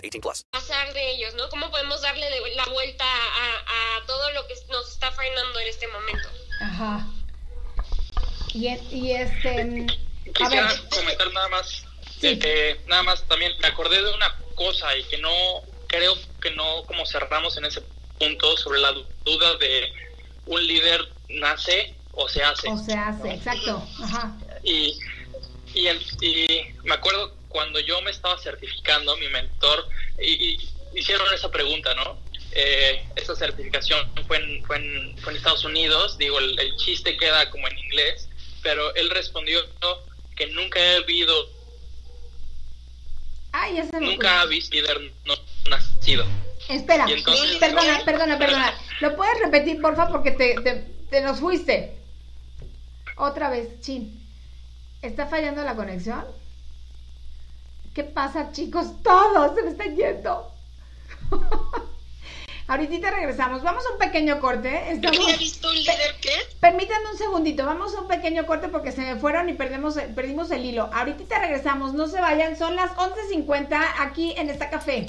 H: 18 plus.
C: Pasar de ellos, ¿no? ¿Cómo podemos darle la vuelta a, a todo lo que nos está frenando en este momento?
A: Ajá. Y, y este.
D: Quisiera comentar nada más, sí. que nada más también me acordé de una cosa y que no creo que no como cerramos en ese punto sobre la duda de un líder nace o se hace.
A: O se hace, exacto. Ajá.
D: Y, y, y, me acuerdo cuando yo me estaba certificando, mi mentor, y, hicieron esa pregunta, ¿no? Eh, esa certificación fue en, fue, en, fue en Estados Unidos, digo, el, el, chiste queda como en inglés, pero él respondió que nunca he habido
A: Ay, ya se
D: nunca ha visto líder no nacido.
A: Espera, perdona, perdona, perdona. ¿Lo puedes repetir, porfa? Porque te, te, te, nos fuiste. Otra vez, chin. ¿Está fallando la conexión? ¿Qué pasa, chicos? Todos se me están yendo. Ahorita regresamos. Vamos a un pequeño corte.
B: Estamos... ¿Había visto un líder qué?
A: Permítanme un segundito. Vamos a un pequeño corte porque se me fueron y perdemos, perdimos el hilo. Ahorita regresamos. No se vayan. Son las 11.50 aquí en esta café.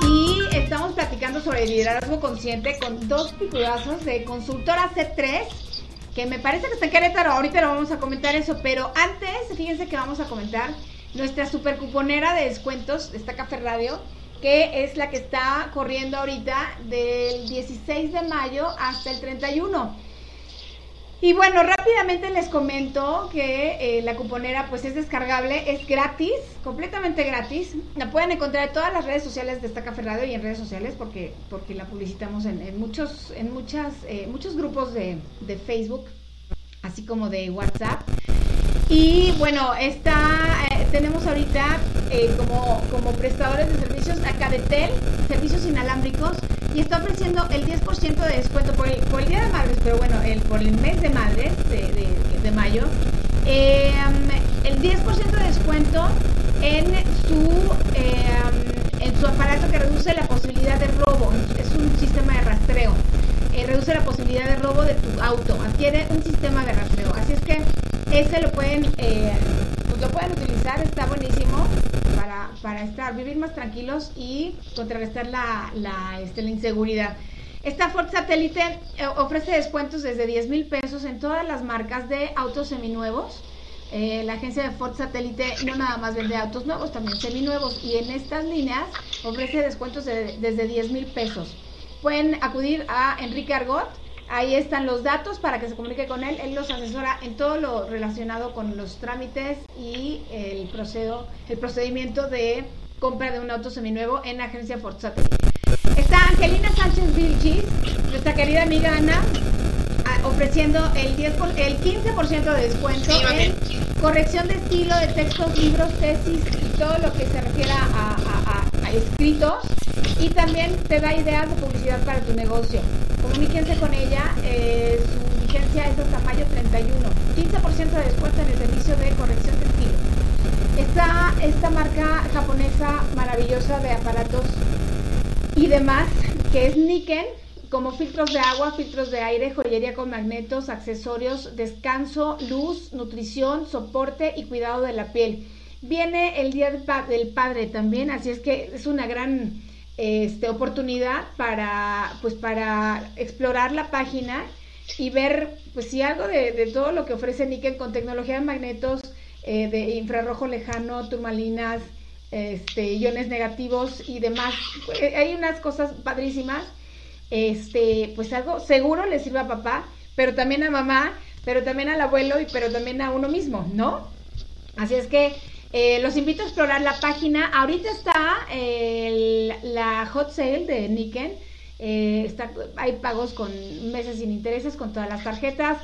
A: y estamos platicando sobre liderazgo consciente con dos figurazos de consultora C3 que me parece que está en Querétaro, ahorita lo vamos a comentar eso, pero antes fíjense que vamos a comentar nuestra super cuponera de descuentos, esta Café Radio, que es la que está corriendo ahorita del 16 de mayo hasta el 31. Y bueno, rápidamente les comento que eh, la cuponera pues es descargable, es gratis, completamente gratis. La pueden encontrar en todas las redes sociales de esta Café Radio y en redes sociales porque, porque la publicitamos en, muchos, en muchas, eh, muchos grupos de, de Facebook, así como de WhatsApp. Y bueno, está, eh, tenemos ahorita eh, como, como prestadores de servicios a Cadetel, servicios inalámbricos, y está ofreciendo el 10% de descuento por el, Día de Madres, pero bueno, el, por el mes de Madres de, de, mayo, em, el 10% de descuento en su, em, en su aparato que reduce la posibilidad de robo, es un sistema de rastreo. Eh, reduce la posibilidad de robo de tu auto, adquiere un sistema de rastreo. Así es que ese lo pueden, eh, pues lo pueden utilizar, está buenísimo para, para estar, vivir más tranquilos y contrarrestar la, la, este, la inseguridad. Esta Ford Satélite eh, ofrece descuentos desde 10 mil pesos en todas las marcas de autos seminuevos. Eh, la agencia de Ford Satélite no nada más vende autos nuevos, también seminuevos. Y en estas líneas ofrece descuentos desde 10 mil pesos. Pueden acudir a Enrique Argot Ahí están los datos para que se comunique con él. Él los asesora en todo lo relacionado con los trámites y el, procedo, el procedimiento de compra de un auto seminuevo en la agencia Ford Está Angelina Sánchez Vilchis, nuestra querida amiga Ana, ofreciendo el, 10 el 15% de descuento en corrección de estilo de textos, libros, tesis y todo lo que se refiera a, a escritos. Y también te da ideas de publicidad para tu negocio comuníquense con ella. Eh, su vigencia es hasta mayo 31. 15% de descuento en el servicio de corrección de estilo. Está esta marca japonesa maravillosa de aparatos y demás, que es Niken, como filtros de agua, filtros de aire, joyería con magnetos, accesorios, descanso, luz, nutrición, soporte y cuidado de la piel. Viene el Día del Padre también, así es que es una gran este, oportunidad para, pues, para explorar la página y ver pues, si algo de, todo lo que ofrece Niken con tecnología de magnetos, eh, de infrarrojo lejano, turmalinas, este, iones negativos y demás. Eh, hay unas cosas padrísimas. Este, pues algo seguro le sirve a papá, pero también a mamá, pero también al abuelo y pero también a uno mismo, ¿no? Así es que eh, los invito a explorar la página. Ahorita está la hot sale de Niken. Eh, está, hay pagos con meses sin intereses con todas las tarjetas.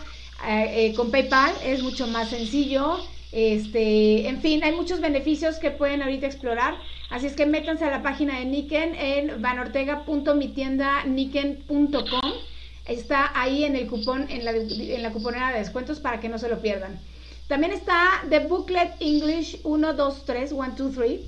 A: Eh, con PayPal es mucho más sencillo. Este, en fin, hay muchos beneficios que pueden ahorita explorar. Así es que métanse a la página de Niken en vanortega.mitiendaniken.com. Está ahí en el cupón, en la, en la cuponera de descuentos para que no se lo pierdan. También está The Booklet English 1, 2, 3, 1, 2, 3.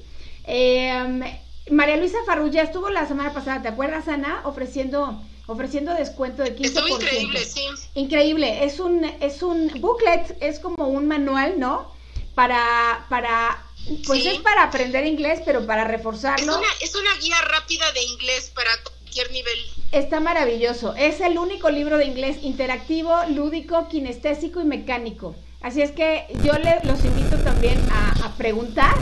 A: María Luisa Farrulla estuvo la semana pasada, ¿te acuerdas, Ana? Ofreciendo ofreciendo descuento de 15%. Estuvo
C: increíble, sí.
A: Increíble, es un es un booklet, es como un manual, ¿no? Para para pues es para aprender inglés, pero para reforzarlo.
C: Es una, es una guía rápida de inglés para cualquier nivel.
A: Está maravilloso. Es el único libro de inglés interactivo, lúdico, kinestésico y mecánico. Así es que yo les, los invito también a, preguntar,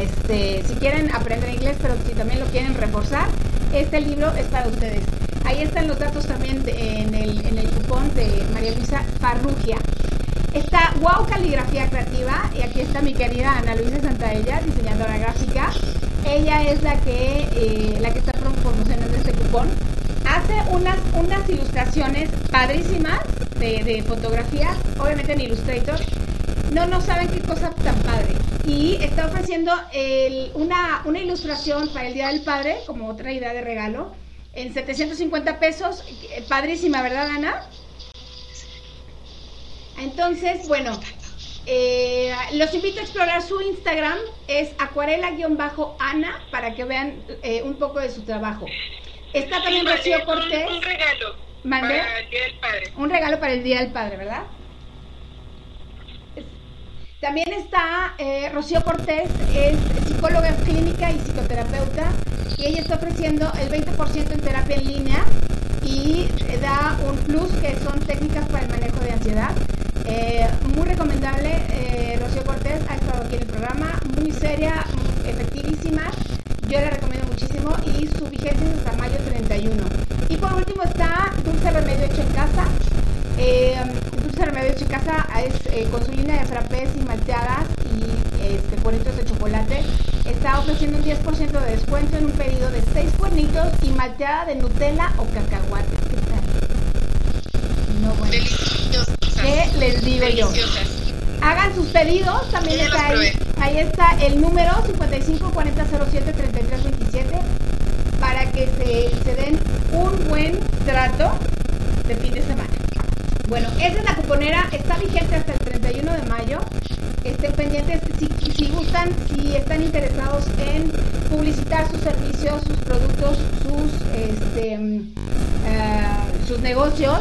A: este, si quieren aprender inglés, pero si también lo quieren reforzar, este libro es para ustedes. Ahí están los datos también en, el, en el cupón de María Luisa Farrugia. Está Wow Caligrafía Creativa y aquí está mi querida Ana Luisa Santaella, diseñadora gráfica. Ella es la que, eh, la que está promocionando este cupón. Hace unas, unas ilustraciones padrísimas de, fotografía, obviamente en Illustrator, no, no saben qué cosa tan padre. Y está ofreciendo una, una ilustración para el Día del Padre, como otra idea de regalo, en 750 pesos. Padrísima, ¿verdad, Ana? Entonces, bueno, eh, los invito a explorar su Instagram, es acuarela-ana, para que vean eh, un poco de su trabajo. Está también Rocío Cortés.
C: Un regalo. Para el Día del Padre.
A: Un regalo para el Día del Padre, ¿verdad? También está eh, Rocío Cortés, es psicóloga clínica y psicoterapeuta, y ella está ofreciendo el 20% en terapia en línea y da un plus que son técnicas para el manejo de ansiedad. Eh, muy recomendable, eh, Rocío Cortés ha estado aquí en el programa, muy seria, efectivísima. Yo la recomiendo muchísimo y su vigencia es hasta mayo 31. Y por último está Dulce Remedio Hecho en Casa. Eh, Dulce Remedio Hecho en Casa es eh, con su línea de frappés y malteadas y este, cuernitos de chocolate. Está ofreciendo un 10% de descuento en un pedido de 6 cuernitos y malteada de Nutella o cacahuate. ¿Qué tal? No, bueno. ¿Qué les digo yo? Hagan sus pedidos, también está ahí. Ahí está el número 55 40 07 33 27 para que se, se den un buen trato de fin de semana. Bueno, esa es la cuponera, está vigente hasta el 31 de mayo. Estén pendientes si, si gustan, si están interesados en publicitar sus servicios, sus productos, sus, este, eh, sus negocios,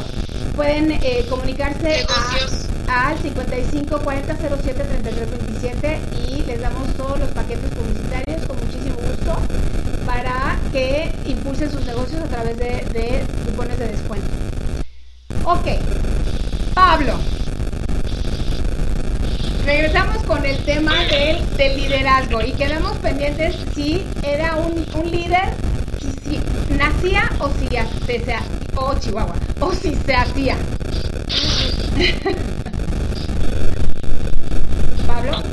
A: pueden eh, comunicarse al 55 40 07 33 27 y les damos todos los paquetes publicitarios con muchísimo gusto para que impulsen sus negocios a través de, de cupones de descuento. Ok, Pablo. Regresamos con el tema del, del liderazgo y quedamos pendientes si era un, un líder, si, nacía o si se, o Chihuahua, o si se hacía. Pablo.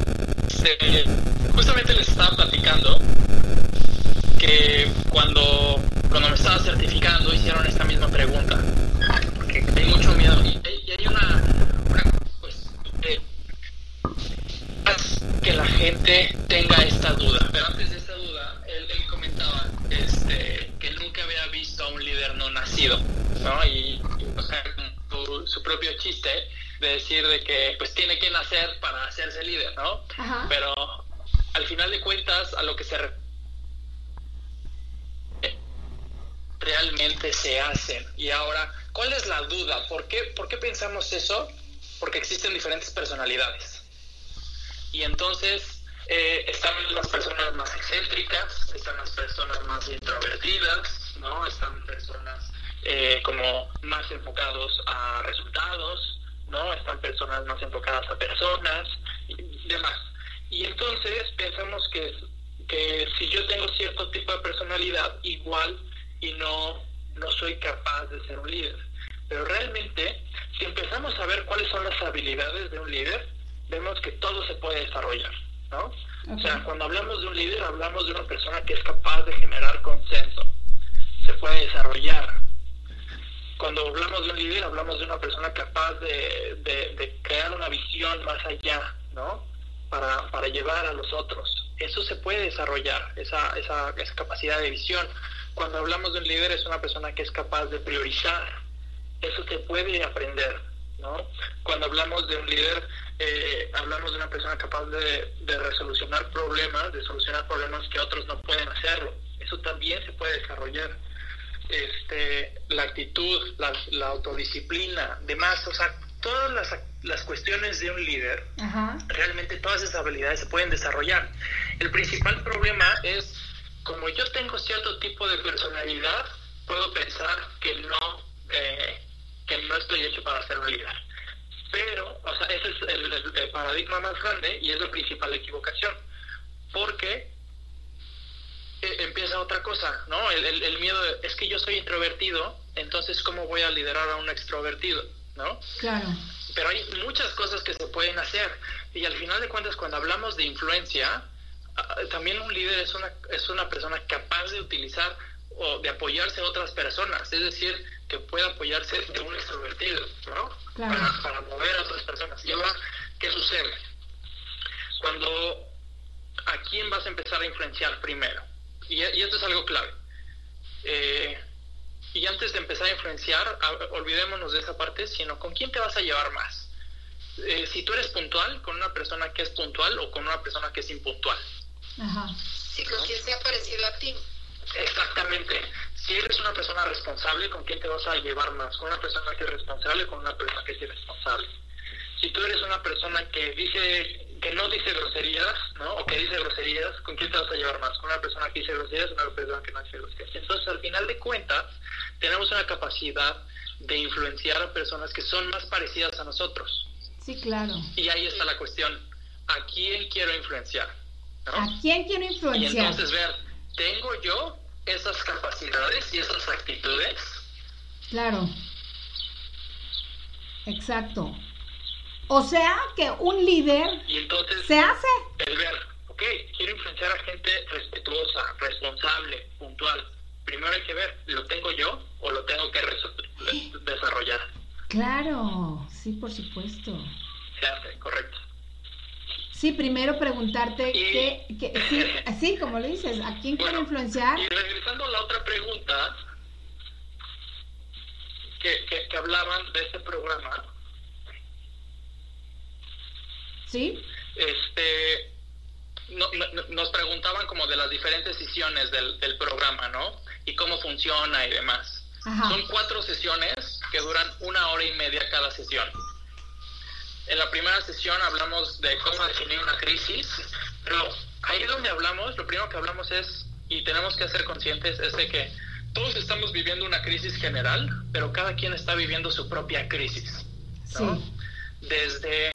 D: justamente les estaba platicando que cuando, cuando me estaba certificando hicieron esta misma pregunta. Porque hay mucho miedo. Y, hay una, una pues, que la gente tenga esta duda. Su, propio chiste de decir de que pues tiene que nacer para hacerse líder, ¿no? Pero al final de cuentas a lo que se realmente se hacen. Y ahora, ¿cuál es la duda? ¿Por qué, ¿Por qué pensamos eso? Porque existen diferentes personalidades. Y entonces eh, están las personas más excéntricas, están las personas más introvertidas, ¿no? Están personas eh, como más enfocados a resultados, ¿no? Están personas más enfocadas a personas y demás. Y entonces pensamos que, que si yo tengo cierto tipo de personalidad, igual y no, no soy capaz de ser un líder. Pero realmente, si empezamos a ver cuáles son las habilidades de un líder, vemos que todo se puede desarrollar, ¿no? O sea, cuando hablamos de un líder, hablamos de una persona que es capaz de generar consenso. Se puede desarrollar, cuando hablamos de un líder, hablamos de una persona capaz de, de, crear una visión más allá, ¿no? Para, para, llevar a los otros. Eso se puede desarrollar, esa, esa, esa capacidad de visión. Cuando hablamos de un líder, es una persona que es capaz de priorizar. Eso se puede aprender, ¿no? Cuando hablamos de un líder, eh, hablamos de una persona capaz de, de resolucionar problemas, de solucionar problemas que otros no pueden hacerlo. Eso también se puede desarrollar este, la actitud, la, autodisciplina, demás, o sea, todas las, las cuestiones de un líder, realmente todas esas habilidades se pueden desarrollar. El principal problema es, como yo tengo cierto tipo de personalidad, puedo pensar que no, eh, que no estoy hecho para ser un líder. Pero, o sea, ese es el paradigma más grande y es la principal equivocación. Porque eh, empieza otra cosa, ¿no? El, el, miedo es que yo soy introvertido, entonces ¿cómo voy a liderar a un extrovertido, ¿no?
A: Claro.
D: Pero hay muchas cosas que se pueden hacer y al final de cuentas cuando hablamos de influencia, ah, también un líder es una, es una persona capaz de utilizar o de apoyarse a otras personas, es decir, que pueda apoyarse de un extrovertido, ¿no?
A: Claro.
D: Para, para mover a otras personas. Y ahora, ¿qué sucede? Cuando a quién vas a empezar a influenciar primero y, esto es algo clave. Eh, y antes de empezar a influenciar, olvidémonos de esa parte, sino con quién te vas a llevar más. Eh, si tú eres puntual, con una persona que es puntual o con una persona que es impuntual.
A: Ajá.
B: Sí, con quien sea parecido a ti.
D: Exactamente. Si eres una persona responsable, ¿con quién te vas a llevar más? ¿Con una persona que es responsable o con una persona que es irresponsable? Si tú eres una persona que dice que no dice groserías, ¿no? O que dice groserías, ¿con quién te vas a llevar más? ¿Con una persona que dice groserías o una persona que no dice groserías? Entonces, al final de cuentas, tenemos una capacidad de influenciar a personas que son más parecidas a nosotros.
A: Sí, claro.
D: Y ahí está la cuestión. ¿A quién quiero influenciar?
A: ¿A quién quiero influenciar?
D: Y entonces ver, ¿tengo yo esas capacidades y esas actitudes?
A: Claro. Exacto. O sea que un líder
D: y entonces,
A: se hace.
D: El ver, ok, quiero influenciar a gente respetuosa, responsable, puntual. Primero hay que ver, ¿lo tengo yo o lo tengo que desarrollar?
A: Claro, sí, por supuesto.
D: Se hace, correcto.
A: Sí, primero preguntarte qué, sí, así como lo dices, ¿a quién quiero influenciar?
D: Y regresando a la otra pregunta que, que hablaban de este programa,
A: ¿Sí?
D: Este, nos preguntaban como de las diferentes sesiones del, programa, ¿no? Y cómo funciona y demás. Son cuatro sesiones que duran una hora y media cada sesión. En la primera sesión hablamos de cómo definir una crisis, pero ahí donde hablamos, lo primero que hablamos es, y tenemos que ser conscientes, es de que todos estamos viviendo una crisis general, pero cada quien está viviendo su propia crisis. ¿no? Sí. Desde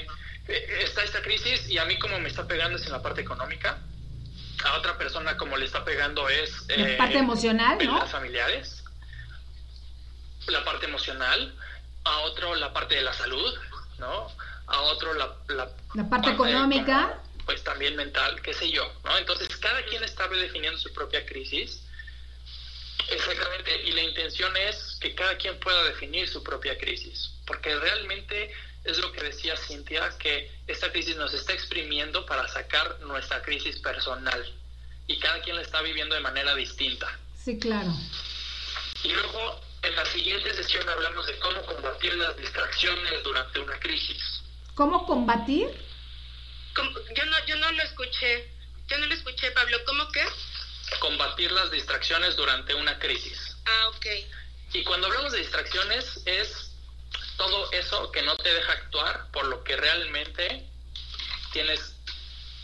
D: está esta crisis y a mí como me está pegando es en la parte económica, a otra persona como le está pegando es...
A: la eh, parte emocional, ¿no?
D: Las familiares, la parte emocional, a otro la parte de la salud, ¿no? A otro la...
A: La, parte, económica.
D: pues también mental, qué sé yo, ¿no? Entonces cada quien está redefiniendo su propia crisis. Exactamente, y la intención es que cada quien pueda definir su propia crisis, porque realmente es lo que decía Cintia, que esta crisis nos está exprimiendo para sacar nuestra crisis personal y cada quien la está viviendo de manera distinta.
A: Sí, claro.
D: Y luego en la siguiente sesión hablamos de cómo combatir las distracciones durante una crisis.
A: ¿Cómo combatir?
C: Yo no, yo no lo escuché. Yo no lo escuché, Pablo. ¿Cómo qué?
D: Combatir las distracciones durante una crisis.
C: Ah, ok.
D: Y cuando hablamos de distracciones es todo eso que no te deja actuar por lo que realmente tienes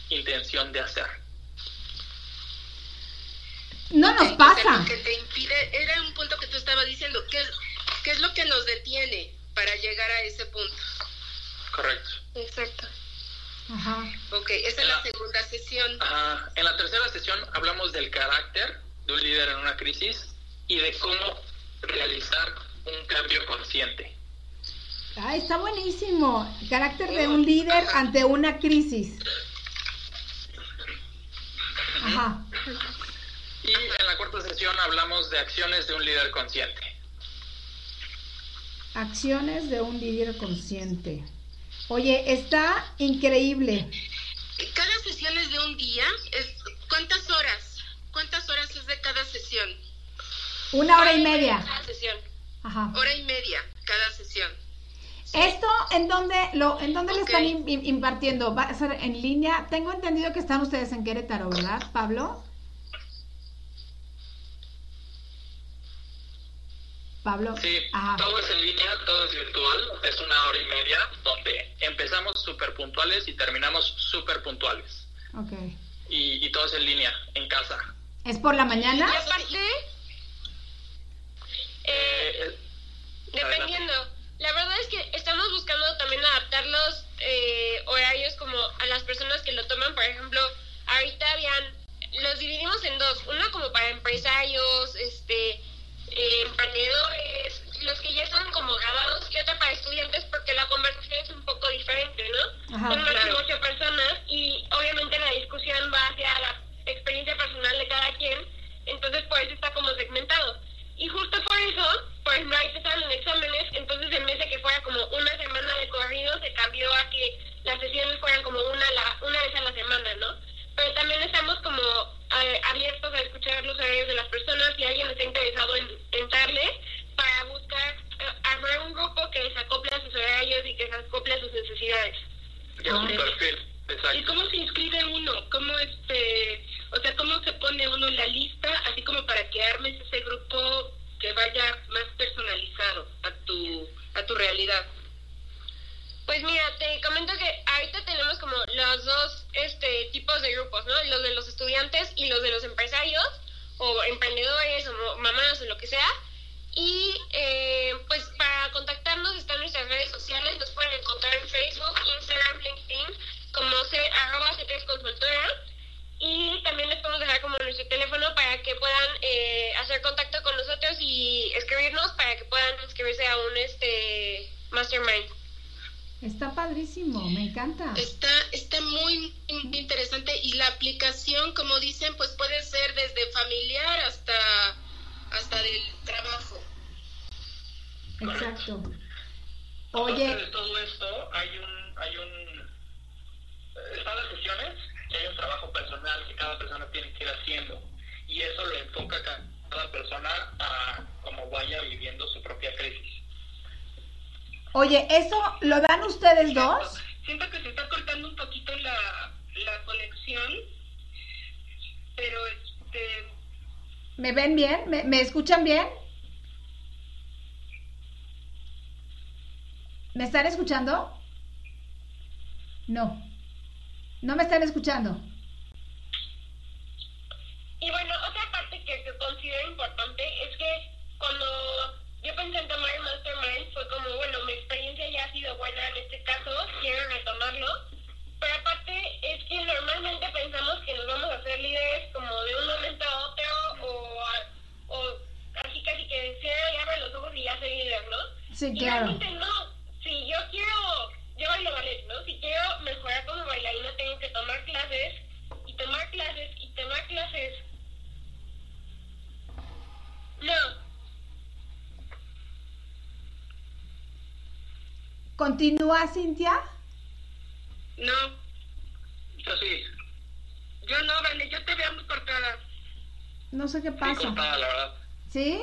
D: intención de hacer.
A: No nos pasa.
C: que te impide, era un punto que tú estabas diciendo, ¿qué, ¿qué es lo que nos detiene para llegar a ese punto?
D: Correcto.
C: Exacto. Ajá. Ok, esa es la, segunda sesión.
D: Ajá. En la tercera sesión hablamos del carácter de un líder en una crisis y de cómo realizar un cambio consciente.
A: Ah, está buenísimo. carácter de un líder ante una crisis.
D: Ajá. Y en la cuarta sesión hablamos de acciones de un líder consciente.
A: Acciones de un líder consciente. Oye, está increíble.
C: Cada sesión es de un día. ¿Cuántas horas? ¿Cuántas horas es de cada sesión?
A: Una hora y media.
C: Cada sesión. Ajá. Hora y media cada sesión.
A: ¿Esto en dónde, lo, en dónde le están impartiendo? ¿Va a ser en línea? Tengo entendido que están ustedes en Querétaro, ¿verdad, Pablo? Pablo.
D: Sí, todo es en línea, todo es virtual, es una hora y media donde empezamos súper puntuales y terminamos súper puntuales.
A: Ok.
D: Y, todo es en línea, en casa.
A: ¿Es por la mañana?
C: Y aparte, eh, eh, dependiendo. La verdad es que estamos buscando también adaptar los eh, horarios como a las personas que lo toman. Por ejemplo, ahorita habían, los dividimos en dos. Uno como para empresarios, este, eh, emprendedores, los que ya son como grabados y otro para estudiantes porque la conversación es un poco diferente, ¿no? son más de ocho personas y obviamente la discusión va hacia la experiencia personal de cada quien. Entonces por eso está como segmentado. Y justo por eso, no hay que estar en exámenes, entonces en vez de que fuera como una semana de corrido, se cambió a que las sesiones fueran como una, la, una vez a la semana, ¿no? Pero también estamos como abiertos a escuchar los horarios de las personas si alguien está interesado en entrarle para buscar eh, armar un grupo que se acople a sus horarios y que se acople a sus necesidades. ¿Y cómo se inscribe uno? ¿Cómo este, o sea, cómo se pone uno en la lista, así como para que armes ese grupo que vaya más personalizado a tu, a tu realidad? Pues mira, te comento que ahorita tenemos como los dos este, tipos de grupos, ¿no? Los de los estudiantes y los de los empresarios o emprendedores o mamás o lo que sea. Y eh, pues para contactarnos están nuestras redes sociales, nos pueden encontrar en Facebook, Instagram, LinkedIn, como C, arroba C3 Consultora. Y también les podemos dejar como nuestro teléfono para que puedan eh, hacer contacto con nosotros y escribirnos para que puedan inscribirse a un este mastermind.
A: Está padrísimo, me encanta.
B: Está, está muy, muy interesante y la aplicación, como dicen, pues puede ser desde familiar hasta, hasta del trabajo.
A: Exacto.
D: Oye. de todo esto hay un, hay un, están las sesiones y hay un trabajo personal que cada persona tiene que ir haciendo y eso lo enfoca cada persona a cómo vaya viviendo su propia crisis.
A: Oye, ¿eso lo dan ustedes dos?
B: Siento que se está cortando un poquito la, la conexión, pero este...
A: ¿Me ven bien? ¿Me, ¿Me escuchan bien? ¿Me están escuchando? No. No me están escuchando.
C: Y bueno, otra parte que, que considero importante es que cuando yo pensé en tomar el Mastermind, fue como, bueno, mi experiencia ya ha sido buena en este caso, quiero retomarlo. Pero aparte es que normalmente pensamos que nos vamos a hacer líderes como de un momento a otro o, o así casi que cierra y abre los ojos y ya soy líder, ¿no?
A: Sí,
C: y realmente no. Si yo quiero, yo bailo ballet, ¿no? Si quiero mejorar como bailarina tengo que tomar clases y tomar clases y tomar clases. No,
A: ¿Continúa, Cintia?
B: No.
D: Yo sí.
B: Yo no, vale, yo te veo muy cortada.
A: No sé qué pasa.
D: Sí, cortada, la verdad.
A: ¿Sí?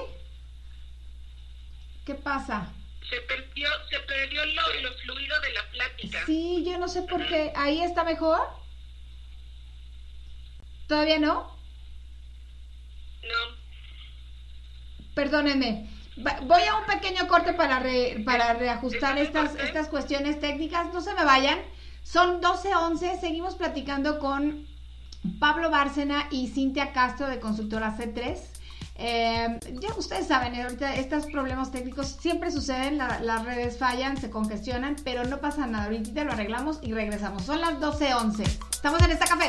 A: ¿Qué pasa?
B: Se perdió, se perdió lo, lo fluido de la plática.
A: Sí, yo no sé por qué. ¿Ahí está mejor? ¿Todavía no?
B: No.
A: Perdónenme. Voy a un pequeño corte para, para reajustar estas, estas cuestiones técnicas. No se me vayan. Son 12.11. Seguimos platicando con Pablo Bárcena y Cintia Castro de Consultora C3. Eh, ya ustedes saben, ahorita estos problemas técnicos siempre suceden, las redes fallan, se congestionan, pero no pasa nada. Ahorita lo arreglamos y regresamos. Son las 12.11. Estamos en esta café.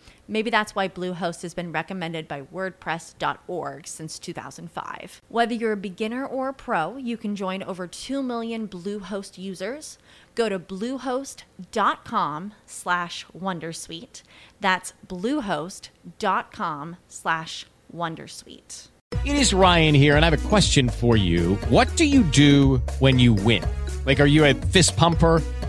E: Maybe that's why Bluehost has been recommended by WordPress.org since 2005. Whether you're a beginner or a pro, you can join over 2 million Bluehost users. Go to bluehost.com slash Wondersuite. That's bluehost.com slash Wondersuite.
I: It is Ryan here, and I have a question for you. What do you do when you win? Like, are you a fist pumper?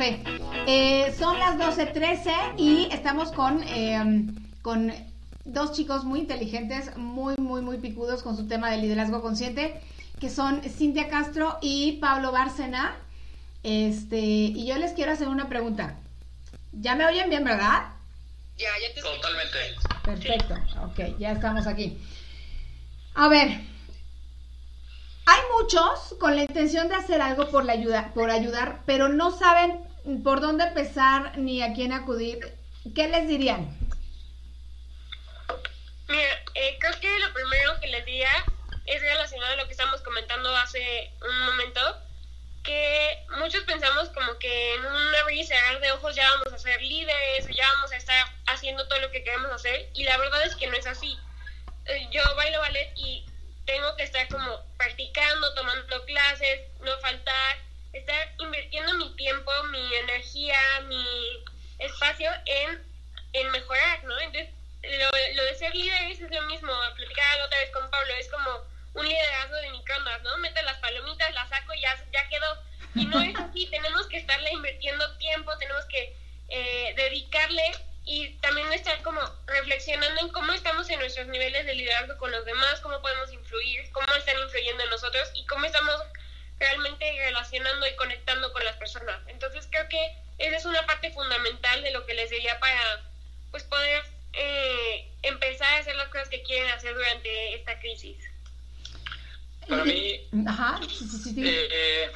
A: Café. Eh, son las 12.13 y estamos con, eh, con dos chicos muy inteligentes, muy, muy, muy picudos con su tema de liderazgo consciente, que son Cintia Castro y Pablo Bárcena. Este, y yo les quiero hacer una pregunta. ¿Ya me oyen bien, verdad?
B: Ya, ya te escucho.
D: Totalmente.
A: Perfecto, ok, ya estamos aquí. A ver, hay muchos con la intención de hacer algo por, la ayuda, por ayudar, pero no saben por dónde empezar ni a quién acudir. ¿Qué les dirían?
C: Mira, eh, creo que lo primero que les diría es relacionado a lo que estamos comentando hace un momento, que muchos pensamos como que en un abrir y cerrar de ojos ya vamos a ser líderes, ya vamos a estar haciendo todo lo que queremos hacer, y la verdad es que no es así. Eh, Yo bailo ballet y tengo que estar como practicando, tomando clases, no faltar, estar invirtiendo mi tiempo, mi energía, mi espacio en, en mejorar, ¿no? Entonces, lo, lo de ser líderes es lo mismo, platicaba la otra vez con Pablo, es como un liderazgo de microondas, ¿no? Mete las palomitas, las saco y ya, ya quedó. Y no es así, tenemos que estarle invirtiendo tiempo, tenemos que eh, dedicarle y también estar como reflexionando en cómo estamos en nuestros niveles de liderazgo con los demás, cómo podemos influir, cómo están influyendo en nosotros y cómo estamos realmente relacionando y conectando con las personas. Entonces creo que esa es una parte fundamental de lo que les diría para pues poder eh, empezar a hacer las cosas que quieren hacer durante esta crisis.
D: Para mí,
A: Ajá, sí, sí, sí, sí.
D: eh,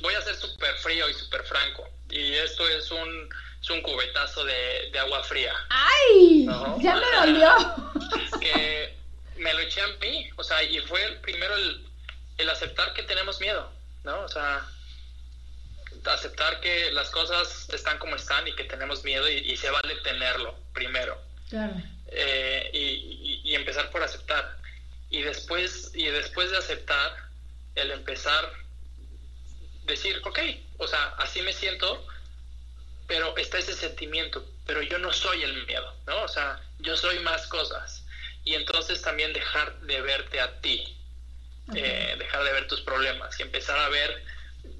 D: voy a ser súper frío y súper franco. Y esto es un, es un cubetazo de, de agua fría.
A: ¡Ay!
D: No.
A: Ya me dolió.
D: que me lo eché a mí, o sea, y fue el- primero el, el aceptar que tenemos miedo, ¿no? O sea, aceptar que las cosas están como están y que tenemos miedo y, y se vale tenerlo primero.
A: Claro.
D: Eh, y, y- y empezar por aceptar. Y después, y después de aceptar, el empezar, decir, ok, o sea, así me siento, pero está ese sentimiento, pero yo no soy el miedo, ¿no? O sea, yo soy más cosas. Y entonces también dejar de verte a ti, eh, dejar de ver tus problemas y empezar a ver,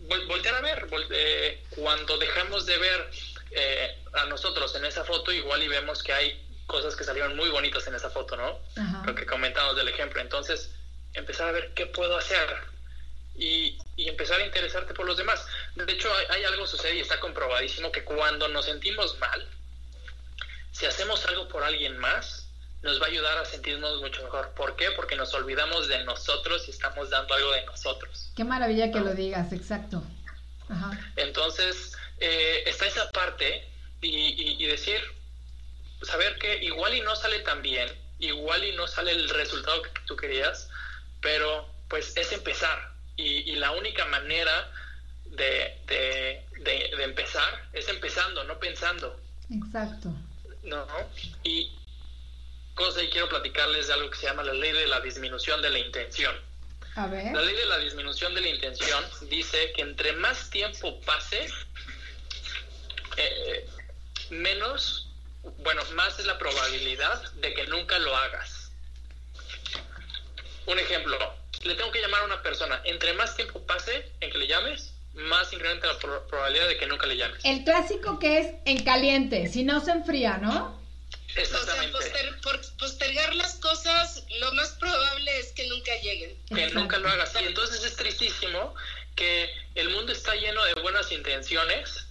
D: vol- voltear a ver, vol- eh, cuando dejamos de ver eh, a nosotros en esa foto, igual y vemos que hay cosas que salieron muy bonitas en esa foto, ¿no?
A: Ajá.
D: Lo que comentamos del ejemplo. Entonces, empezar a ver qué puedo hacer y, y empezar a interesarte por los demás. De hecho, hay, hay algo sucede y está comprobadísimo que cuando nos sentimos mal, si hacemos algo por alguien más, nos va a ayudar a sentirnos mucho mejor. ¿Por qué? Porque nos olvidamos de nosotros y estamos dando algo de nosotros.
A: Qué maravilla que lo digas, exacto.
D: Entonces, eh, está esa parte y, y, decir, saber que igual y no sale tan bien, igual y no sale el resultado que tú querías, pero pues es empezar. Y, y la única manera de, de, de, empezar es empezando, no pensando.
A: Exacto.
D: No, y cosa y quiero platicarles de algo que se llama la ley de la disminución de la intención.
A: A ver.
D: La ley de la disminución de la intención dice que entre más tiempo pase, eh, menos, bueno, más es la probabilidad de que nunca lo hagas. Un ejemplo, le tengo que llamar a una persona. Entre más tiempo pase en que le llames, más incrementa la probabilidad de que nunca le llames.
A: El clásico que es en caliente, si no se enfría, ¿no?
D: Exactamente.
B: O sea, postergar las cosas, lo más probable es que nunca lleguen.
D: Que nunca lo hagas. Y entonces es tristísimo que el mundo está lleno de buenas intenciones,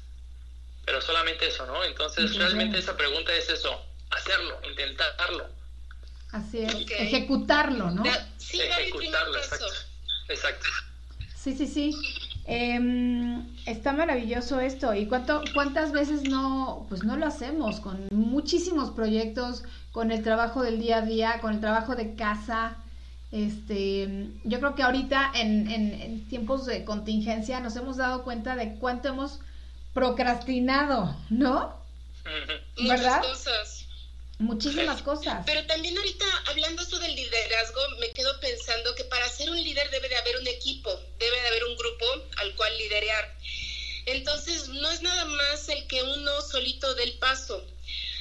D: pero solamente eso, ¿no? Entonces, realmente esa pregunta es eso, hacerlo, intentarlo.
A: Así es, ejecutarlo, ¿no?
B: sí,
D: ejecutarlo, exacto. Exacto.
A: Sí, sí, sí. Eh, está maravilloso esto. ¿Y cuánto, cuántas veces no, pues no lo hacemos con muchísimos proyectos, con el trabajo del día a día, con el trabajo de casa? Este, yo creo que ahorita en, en, tiempos de contingencia nos hemos dado cuenta de cuánto hemos procrastinado, ¿no?
B: ¿Verdad? cosas.
A: Muchísimas cosas.
B: Pero también ahorita, hablando esto del liderazgo, me quedo pensando que para ser un líder debe de haber un equipo, debe de haber un grupo al cual liderear. Entonces, no es nada más el que uno solito dé el paso.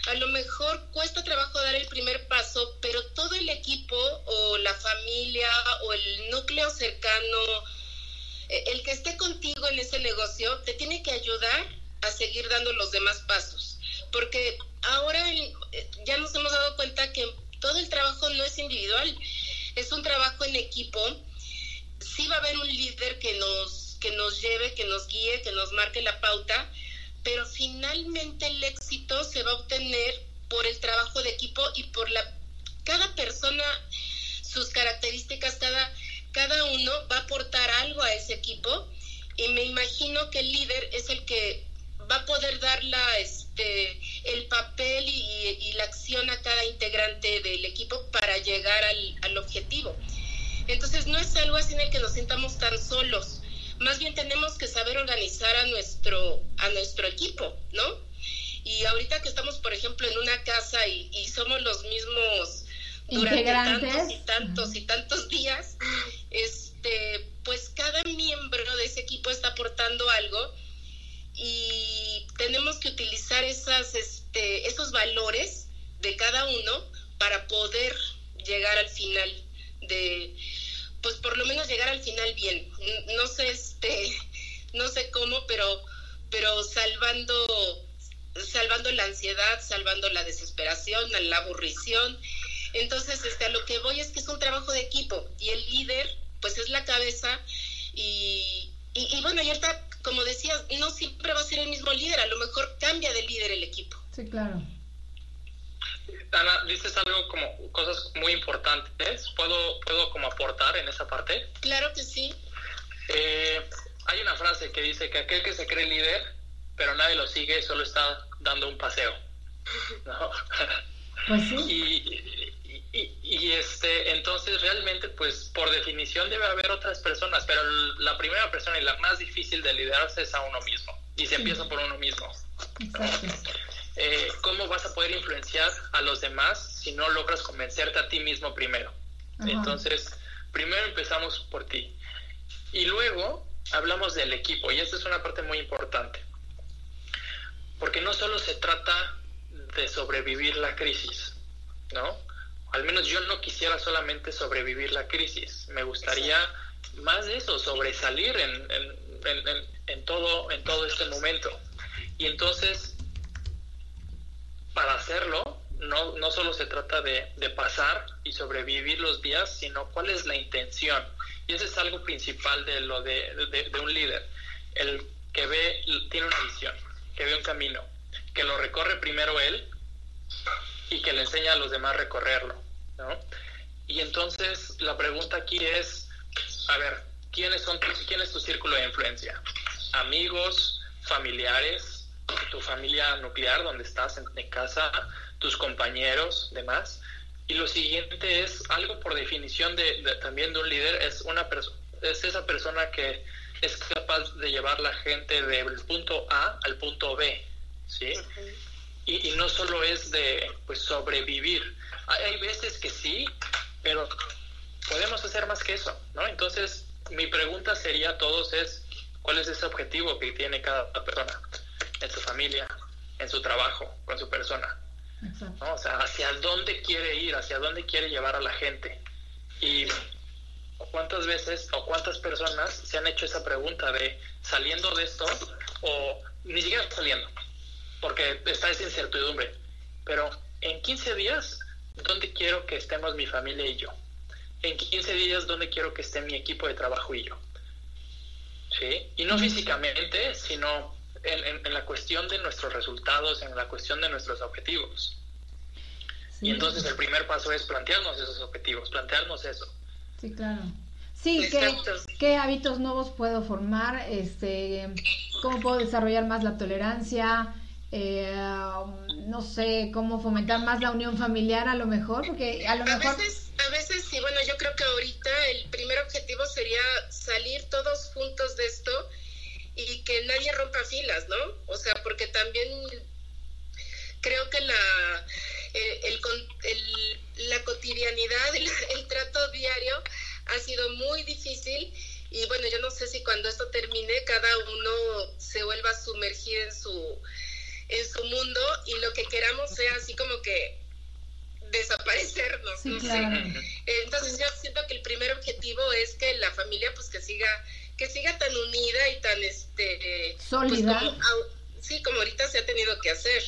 B: A lo mejor cuesta trabajo dar el primer paso, pero todo el equipo o la familia o el núcleo cercano, eh, el que esté contigo en ese negocio, te tiene que ayudar a seguir dando los demás pasos. Porque ahora eh, ya nos hemos dado cuenta que todo el trabajo no es individual, es un trabajo en equipo. Sí va a haber un líder que nos, que nos lleve, que nos guíe, que nos marque la pauta, pero finalmente el éxito se va a obtener por el trabajo de equipo y por la cada persona sus características cada cada uno va a aportar algo a ese equipo y me imagino que el líder es el que va a poder dar la, este, el papel y, la acción a cada integrante del equipo para llegar al, al objetivo. Entonces no es algo así en el que nos sintamos tan solos. Más bien tenemos que saber organizar a nuestro, a nuestro equipo, ¿no? Y ahorita que estamos, por ejemplo, en una casa y, y somos los mismos durante tantos y tantos y tantos días, este, pues cada miembro de ese equipo está aportando algo y tenemos que utilizar esas, este, esos valores de cada uno para poder llegar al final de, pues por lo menos llegar al final bien. No sé, este, no sé cómo, pero, pero salvando, salvando la ansiedad, salvando la desesperación, la aburrición. Entonces, este, a lo que voy es que es un trabajo de equipo y el líder, pues es la cabeza y, y, bueno, y ahorita como decías, no siempre va a ser el mismo líder, a lo mejor cambia de líder el equipo.
A: Sí, claro.
D: Ana, dices algo como cosas muy importantes. ¿Puedo, puedo como aportar en esa parte?
B: Claro que sí.
D: Eh, hay una frase que dice que aquel que se cree líder, pero nadie lo sigue, solo está dando un paseo. ¿no?
A: Pues sí.
D: Y, y, este, entonces realmente, pues por definición debe haber otras personas, pero la primera persona y la más difícil de liderarse es a uno mismo. Y se empieza por uno mismo. Eh, ¿Cómo vas a poder influenciar a los demás si no logras convencerte a ti mismo primero? Entonces, primero empezamos por ti. Y luego hablamos del equipo, y esta es una parte muy importante. Porque no solo se trata de sobrevivir la crisis, ¿no? al menos yo no quisiera solamente sobrevivir la crisis, me gustaría más de eso, sobresalir en, en, todo, en todo este momento. Y entonces, para hacerlo, no, no solo se trata de, pasar y sobrevivir los días, sino cuál es la intención. Y eso es algo principal de lo de, de un líder, el que ve, tiene una visión, que ve un camino, que lo recorre primero él y que le enseña a los demás recorrerlo, ¿no? Y entonces la pregunta aquí es, a ver, ¿quiénes son quién es tu círculo de influencia? Amigos, familiares, tu familia nuclear donde estás en, casa, tus compañeros, demás. Y lo siguiente es algo por definición de, también de un líder es una persona es esa persona que es capaz de llevar la gente del punto A al punto B, ¿sí? y, no solo es de pues sobrevivir. Hay, veces que sí, pero podemos hacer más que eso, ¿no? Entonces, mi pregunta sería a todos es, ¿cuál es ese objetivo que tiene cada persona en su familia, en su trabajo, con su persona? O sea, ¿hacia dónde quiere ir? ¿Hacia dónde quiere llevar a la gente? Y cuántas veces o cuántas personas se han hecho esa pregunta de saliendo de esto o ni siquiera saliendo, porque está esa incertidumbre. Pero en 15 días, ¿dónde quiero que estemos mi familia y yo? En 15 días, ¿dónde quiero que esté mi equipo de trabajo y yo? ¿Sí? Y no físicamente, sino en, la cuestión de nuestros resultados, en la cuestión de nuestros objetivos. Y entonces el primer paso es plantearnos esos objetivos, plantearnos eso.
A: Sí, claro. Sí, ¿qué, ¿qué, hábitos nuevos puedo formar? Este, ¿Cómo puedo desarrollar más la tolerancia? Eh, no sé, cómo fomentar más la unión familiar a lo mejor, porque a lo mejor...
B: A veces, a veces sí, bueno, yo creo que ahorita el primer objetivo sería salir todos juntos de esto y que nadie rompa filas, ¿no? O sea, porque también creo que la, el, el, la cotidianidad, el, el trato diario ha sido muy difícil y bueno, yo no sé si cuando esto termine cada uno se vuelva a sumergir en su en su mundo y lo que queramos sea así como que desaparecernos. Entonces yo siento que el primer objetivo es que la familia pues que siga que siga tan unida y tan este
A: pues, sólida.
B: sí, como ahorita se ha tenido que hacer.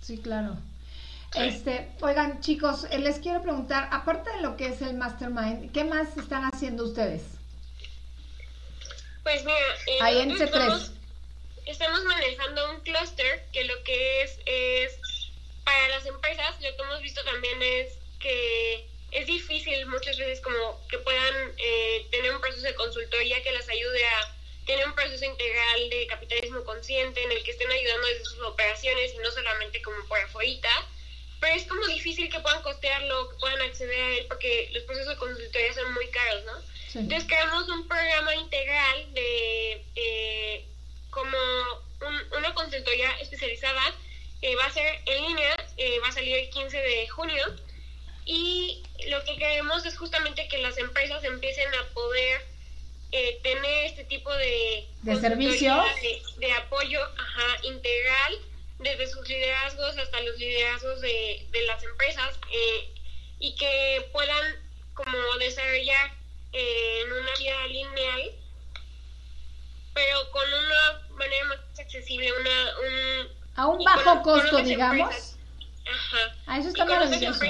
A: Sí, claro. Este, oigan, chicos, eh, les quiero preguntar, aparte de lo que es el mastermind, ¿qué más están haciendo ustedes?
C: Pues mira,
A: eh, ahí en C3
C: estamos manejando un clúster que lo que es es para las empresas, lo que hemos visto también es que es difícil muchas veces como que puedan eh, tener un proceso de consultoría que las ayude a tener un proceso integral de capitalismo consciente en el que estén ayudando desde sus operaciones y no solamente como por afuera. Pero es como difícil que puedan costearlo, que puedan acceder a él, porque los procesos de consultoría son muy caros, ¿no? Entonces creamos un programa integral de eh, como una consultoría especializada. Eh, va a ser en línea, eh, va a salir el 15 de junio. Y lo que queremos es justamente que las empresas empiecen a poder eh, tener este tipo de,
A: de servicios,
C: de, apoyo ajá, integral, desde sus liderazgos hasta los liderazgos de, de las empresas, y que puedan como desarrollar en una vía lineal pero con una manera más accesible, una, un,
A: a un bajo costo, digamos.
C: Ajá.
A: A eso está maravilloso.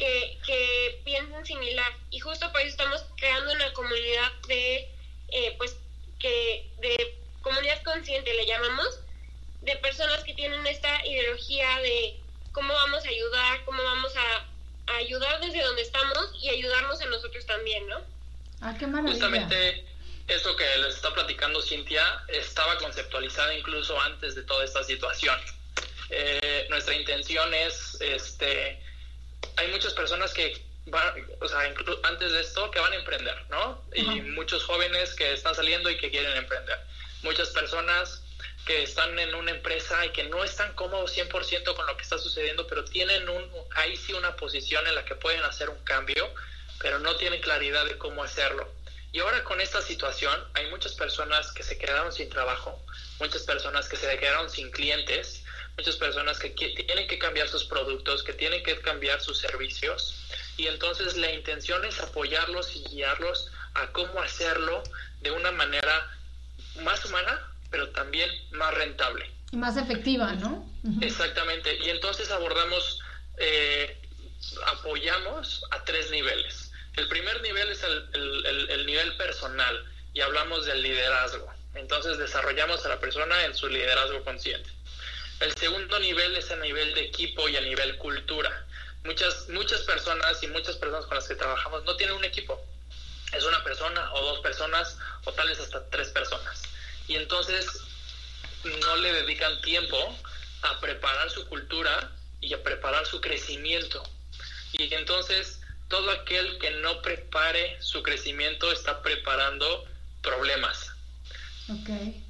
C: Que, que piensen similar. Y justo por eso estamos creando una comunidad de, eh, pues, que de comunidad consciente le llamamos, de personas que tienen esta ideología de cómo vamos a ayudar, cómo vamos a, a ayudar desde donde estamos y ayudarnos a nosotros también, ¿no?
A: Ah, qué maravilla.
D: Justamente esto que les está platicando Cintia estaba conceptualizada incluso antes de toda esta situación. Eh, nuestra intención es, este, hay muchas personas que van, o sea, antes de esto, que van a emprender, ¿no? Y muchos jóvenes que están saliendo y que quieren emprender. Muchas personas que están en una empresa y que no están cómodos 100% con lo que está sucediendo, pero tienen un, ahí sí una posición en la que pueden hacer un cambio, pero no tienen claridad de cómo hacerlo. Y ahora con esta situación hay muchas personas que se quedaron sin trabajo, muchas personas que se quedaron sin clientes, muchas personas que tienen que cambiar sus productos, que tienen que cambiar sus servicios. Y entonces la intención es apoyarlos y guiarlos a cómo hacerlo de una manera más humana, pero también más rentable.
A: Y más efectiva, ¿no?
D: Exactamente. Y entonces abordamos, eh, apoyamos a tres niveles. El primer nivel es el, nivel personal y hablamos del liderazgo. Entonces desarrollamos a la persona en su liderazgo consciente. El segundo nivel es a nivel de equipo y a nivel cultura. Muchas, muchas personas y muchas personas con las que trabajamos no tienen un equipo. Es una persona o dos personas o tal vez hasta tres personas. Y entonces no le dedican tiempo a preparar su cultura y a preparar su crecimiento. Y entonces todo aquel que no prepare su crecimiento está preparando problemas.
A: Okay.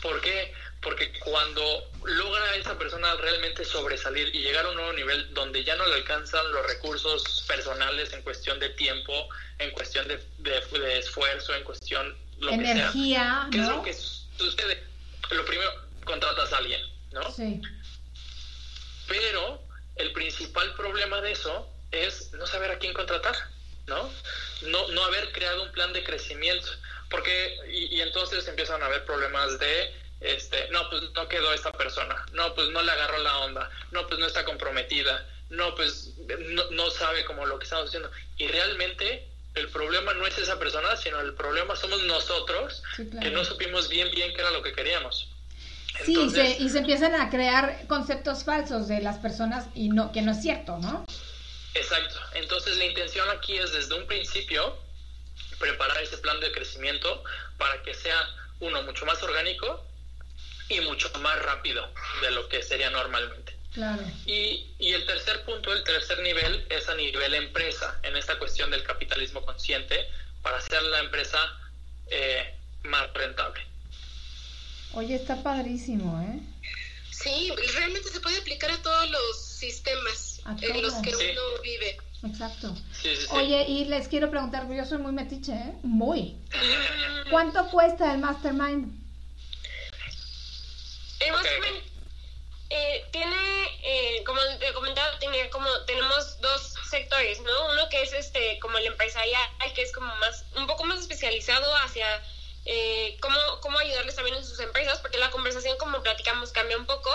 D: ¿Por qué? Porque cuando logra esa persona realmente sobresalir y llegar a un nuevo nivel donde ya no le alcanzan los recursos personales en cuestión de tiempo, en cuestión de, de, esfuerzo, en cuestión
A: lo energía,
D: que sea. ¿Qué es lo que sucede? Lo primero, contratas a alguien, ¿no?
A: Sí.
D: Pero el principal problema de eso es no saber a quién contratar, ¿no? No, no haber creado un plan de crecimiento. Porque, y, entonces empiezan a haber problemas de, este, no, pues no quedó esta persona, no, pues no le agarró la onda, no, pues no está comprometida, no, pues no, sabe como lo que estamos haciendo. Y realmente el problema no es esa persona, sino el problema somos nosotros, que no supimos bien, bien qué era lo que queríamos.
A: sí, y se, y se empiezan a crear conceptos falsos de las personas y no que no es cierto, ¿no?
D: Exacto. Entonces la intención aquí es desde un principio preparar ese plan de crecimiento para que sea uno mucho más orgánico y mucho más rápido de lo que sería normalmente.
A: Claro.
D: Y, y el tercer punto, el tercer nivel, es a nivel empresa, en esta cuestión del capitalismo consciente, para hacer la empresa eh, más rentable.
A: Oye, está padrísimo, ¿eh?
B: Sí, realmente se puede aplicar a todos los sistemas en los que uno vive.
A: Exacto. Oye, y les quiero preguntar, yo soy muy metiche, ¿eh? Muy. ¿Cuánto cuesta el Mastermind?
C: Eh, tiene, eh, como te he comentado, tiene como, tenemos dos sectores, ¿no? Uno que es este, como el empresarial, que es como más, un poco más especializado hacia eh, cómo, cómo ayudarles también en sus empresas, porque la conversación, como platicamos, cambia un poco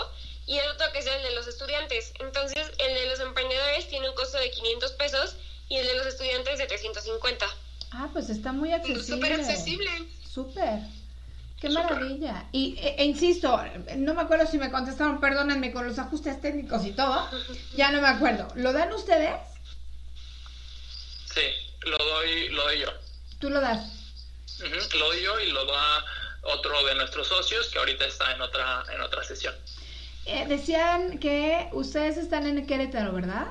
C: y el otro que es el de los estudiantes. Entonces, el de los emprendedores tiene un costo de 500 pesos y el de los estudiantes de 350.
A: Ah, pues está muy accesible.
B: Súper accesible.
A: Súper. Qué maravilla. Y e, e, insisto, no me acuerdo si me contestaron, perdónenme, con los ajustes técnicos y todo. Ya no me acuerdo. ¿Lo dan ustedes?
D: Sí, lo doy, lo doy yo.
A: ¿Tú lo das?
D: lo doy yo y lo da otro de nuestros socios que ahorita está en otra, en otra sesión.
A: Eh, decían que ustedes están en Querétaro, ¿verdad?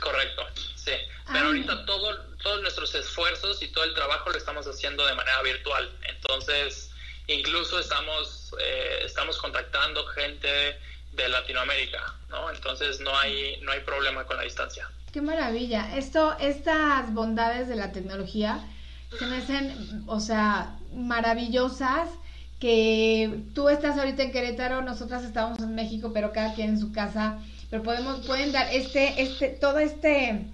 D: Correcto, sí. Pero ahorita todo, todos nuestros esfuerzos y todo el trabajo lo estamos haciendo de manera virtual. Entonces, incluso estamos, eh, estamos contactando gente de Latinoamérica, ¿no? Entonces no hay, no hay problema con la distancia.
A: Qué maravilla. Esto, estas bondades de la tecnología se me hacen, o sea, maravillosas que tú estás ahorita en Querétaro, nosotras estamos en México, pero cada quien en su casa, pero podemos, pueden dar este, este, todo este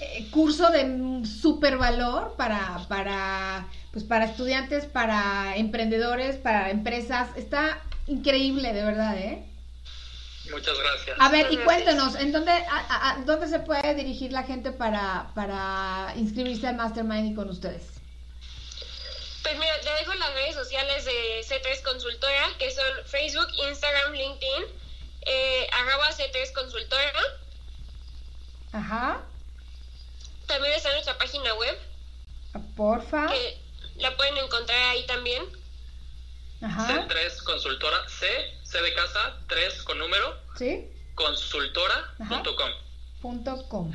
A: eh, curso de super valor para, para, pues para estudiantes, para emprendedores, para empresas. Está increíble, de verdad, ¿eh?
D: Muchas gracias.
A: A ver, y cuéntenos, ¿en dónde, a, dónde se puede dirigir la gente para, para inscribirse al Mastermind y con ustedes?
C: Pues mira, te dejo las redes sociales de C3 Consultora, que son Facebook, Instagram, LinkedIn, eh, arroba C3 Consultora.
A: Ajá.
C: También está nuestra página web.
A: Porfa.
C: Que la pueden encontrar ahí también.
D: Ajá. C3 Consultora, C, C de casa, 3 con número.
A: Sí.
D: Consultora.com.
A: Punto com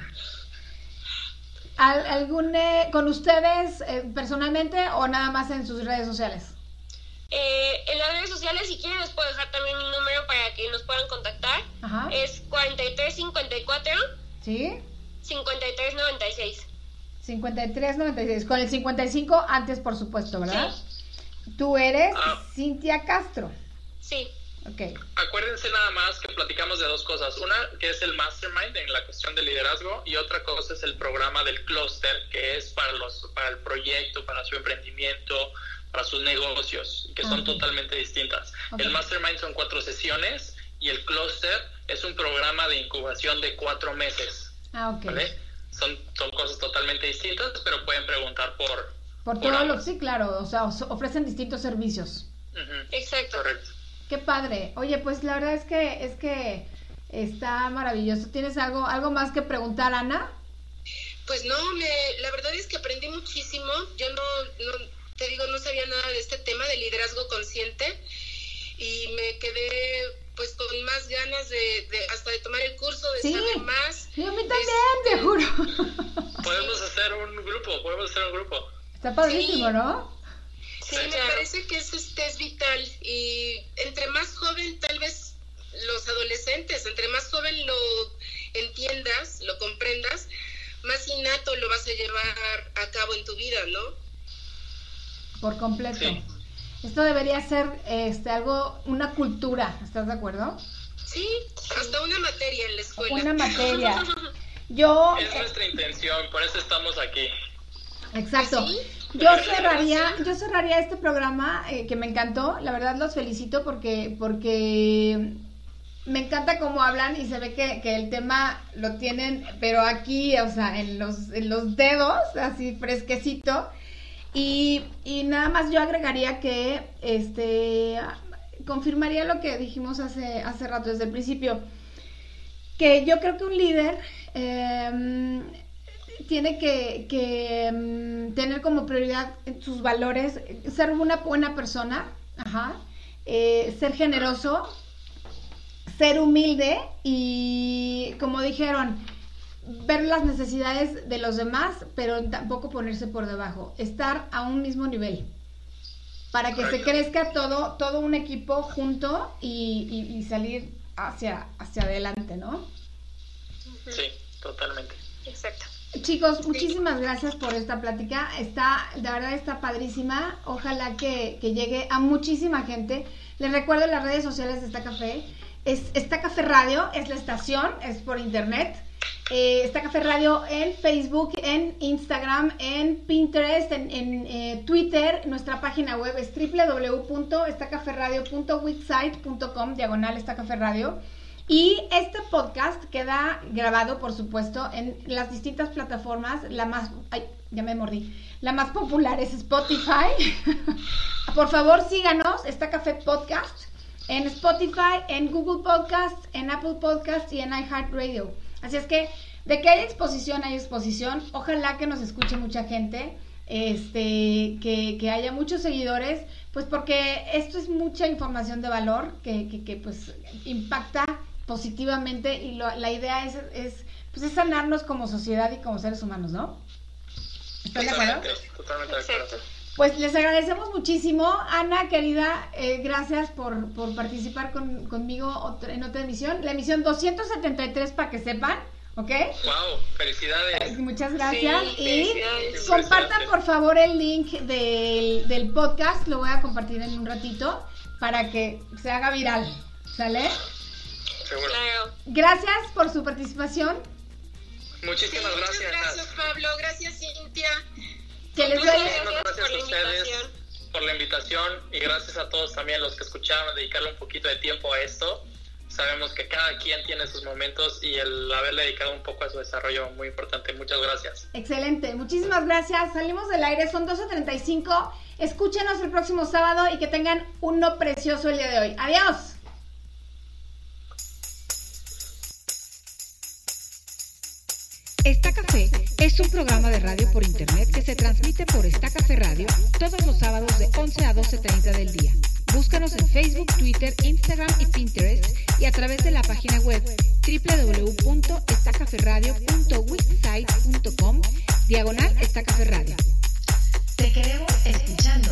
A: algún eh, con ustedes eh, personalmente o nada más en sus redes sociales?
C: Eh, en las redes sociales, si quieren, les puedo dejar también mi número para que nos puedan contactar. Ajá. Es 4354
A: ¿Sí?
C: 5396.
A: 5396. Con el 55 antes, por supuesto, ¿verdad? Tú eres ah. Cintia Castro.
C: Sí.
A: Okay.
D: Acuérdense nada más que platicamos de dos cosas. Una que es el mastermind en la cuestión de liderazgo y otra cosa es el programa del clúster que es para los para el proyecto, para su emprendimiento, para sus negocios, que son totalmente distintas. El mastermind son cuatro sesiones y el clúster es un programa de incubación de cuatro meses.
A: Ah,
D: Son, son cosas totalmente distintas, pero pueden preguntar por...
A: Por, todo lo... Sí, claro, o sea, ofrecen distintos servicios.
C: Exacto.
D: Correcto.
A: Qué padre. Oye, pues la verdad es que es que está maravilloso. ¿Tienes algo algo más que preguntar, Ana?
B: Pues no, me, la verdad es que aprendí muchísimo. Yo no, no, te digo, no sabía nada de este tema de liderazgo consciente y me quedé pues con más ganas de, hasta de tomar el curso, de saber más.
A: Sí, a mí también, te juro.
D: Podemos hacer un grupo, podemos hacer un grupo.
A: Está padrísimo, ¿no?
B: Sí, me parece que eso este, es vital y entre más joven tal vez los adolescentes, entre más joven lo entiendas, lo comprendas, más innato lo vas a llevar a cabo en tu vida, ¿no?
A: Por completo. Esto debería ser este algo, una cultura, ¿estás de acuerdo?
B: Sí, hasta una materia en la escuela.
A: Una materia. Yo...
D: Es nuestra intención, por eso estamos aquí.
A: Exacto. Yo cerraría, yo cerraría este programa eh, que me encantó. La verdad los felicito porque, porque me encanta cómo hablan y se ve que, que, el tema lo tienen, pero aquí, o sea, en los, en los dedos, así fresquecito. Y, y nada más yo agregaría que, este, confirmaría lo que dijimos hace, hace rato, desde el principio, que yo creo que un líder em, tiene que, que em, tener como prioridad sus valores, ser una buena persona, ajá, eh, ser generoso, ser humilde y, como dijeron, ver las necesidades de los demás, pero tampoco ponerse por debajo, estar a un mismo nivel para que se crezca todo, todo un equipo junto y, salir hacia, hacia adelante, ¿no?
D: Sí, totalmente.
C: Exacto.
A: Chicos, muchísimas gracias por esta plática. Está, de verdad está padrísima. Ojalá que, que llegue a muchísima gente. Les recuerdo las redes sociales de esta café. Es, esta café radio, es la estación, es por internet. Eh, está Café Radio en Facebook, en Instagram, en Pinterest, en, eh, Twitter. Nuestra página web es www.estacaferradio.wixsite.com, diagonal Café Radio. Y este podcast queda grabado, por supuesto, en las distintas plataformas. La más, ay, ya me mordí. La más popular es Spotify. por favor, síganos, Está Café Podcast, en Spotify, en Google Podcast, en Apple Podcast y en iHeartRadio. Así es que de que hay exposición, hay exposición. Ojalá que nos escuche mucha gente, este, que, haya muchos seguidores, pues porque esto es mucha información de valor que, que, pues impacta positivamente y la idea es, es, pues es sanarnos como sociedad y como seres humanos, ¿no?
D: ¿Están de acuerdo? Totalmente de acuerdo.
A: Pues les agradecemos muchísimo. Ana, querida, eh, gracias por, por participar con, conmigo en otra emisión. La emisión 273 para que sepan. ¿Ok?
D: ¡Wow! ¡Felicidades!
A: Muchas gracias. y compartan por favor el link del, del, podcast. Lo voy a compartir en un ratito para que se haga viral. ¿Sale?
D: Seguro.
A: Gracias por su participación.
D: Muchísimas gracias.
B: Gracias, Pablo. Gracias, Cintia.
A: Que les
D: gracias a ustedes por la invitación y gracias a todos también los que escucharon dedicarle un poquito de tiempo a esto. Sabemos que cada quien tiene sus momentos y el haberle dedicado un poco a su desarrollo muy importante. Muchas gracias.
A: Excelente, muchísimas gracias. Salimos del aire, son 12.35. Escúchenos el próximo sábado y que tengan uno precioso el día de hoy. Adiós.
G: Es un programa de radio por internet que se transmite por Esta Café Radio todos los sábados de 11 a 12.30 del día. Búscanos en Facebook, Twitter, Instagram y Pinterest y a través de la página web www.estacaferradio.wixsite.com diagonal Esta Café Radio. Te queremos escuchando.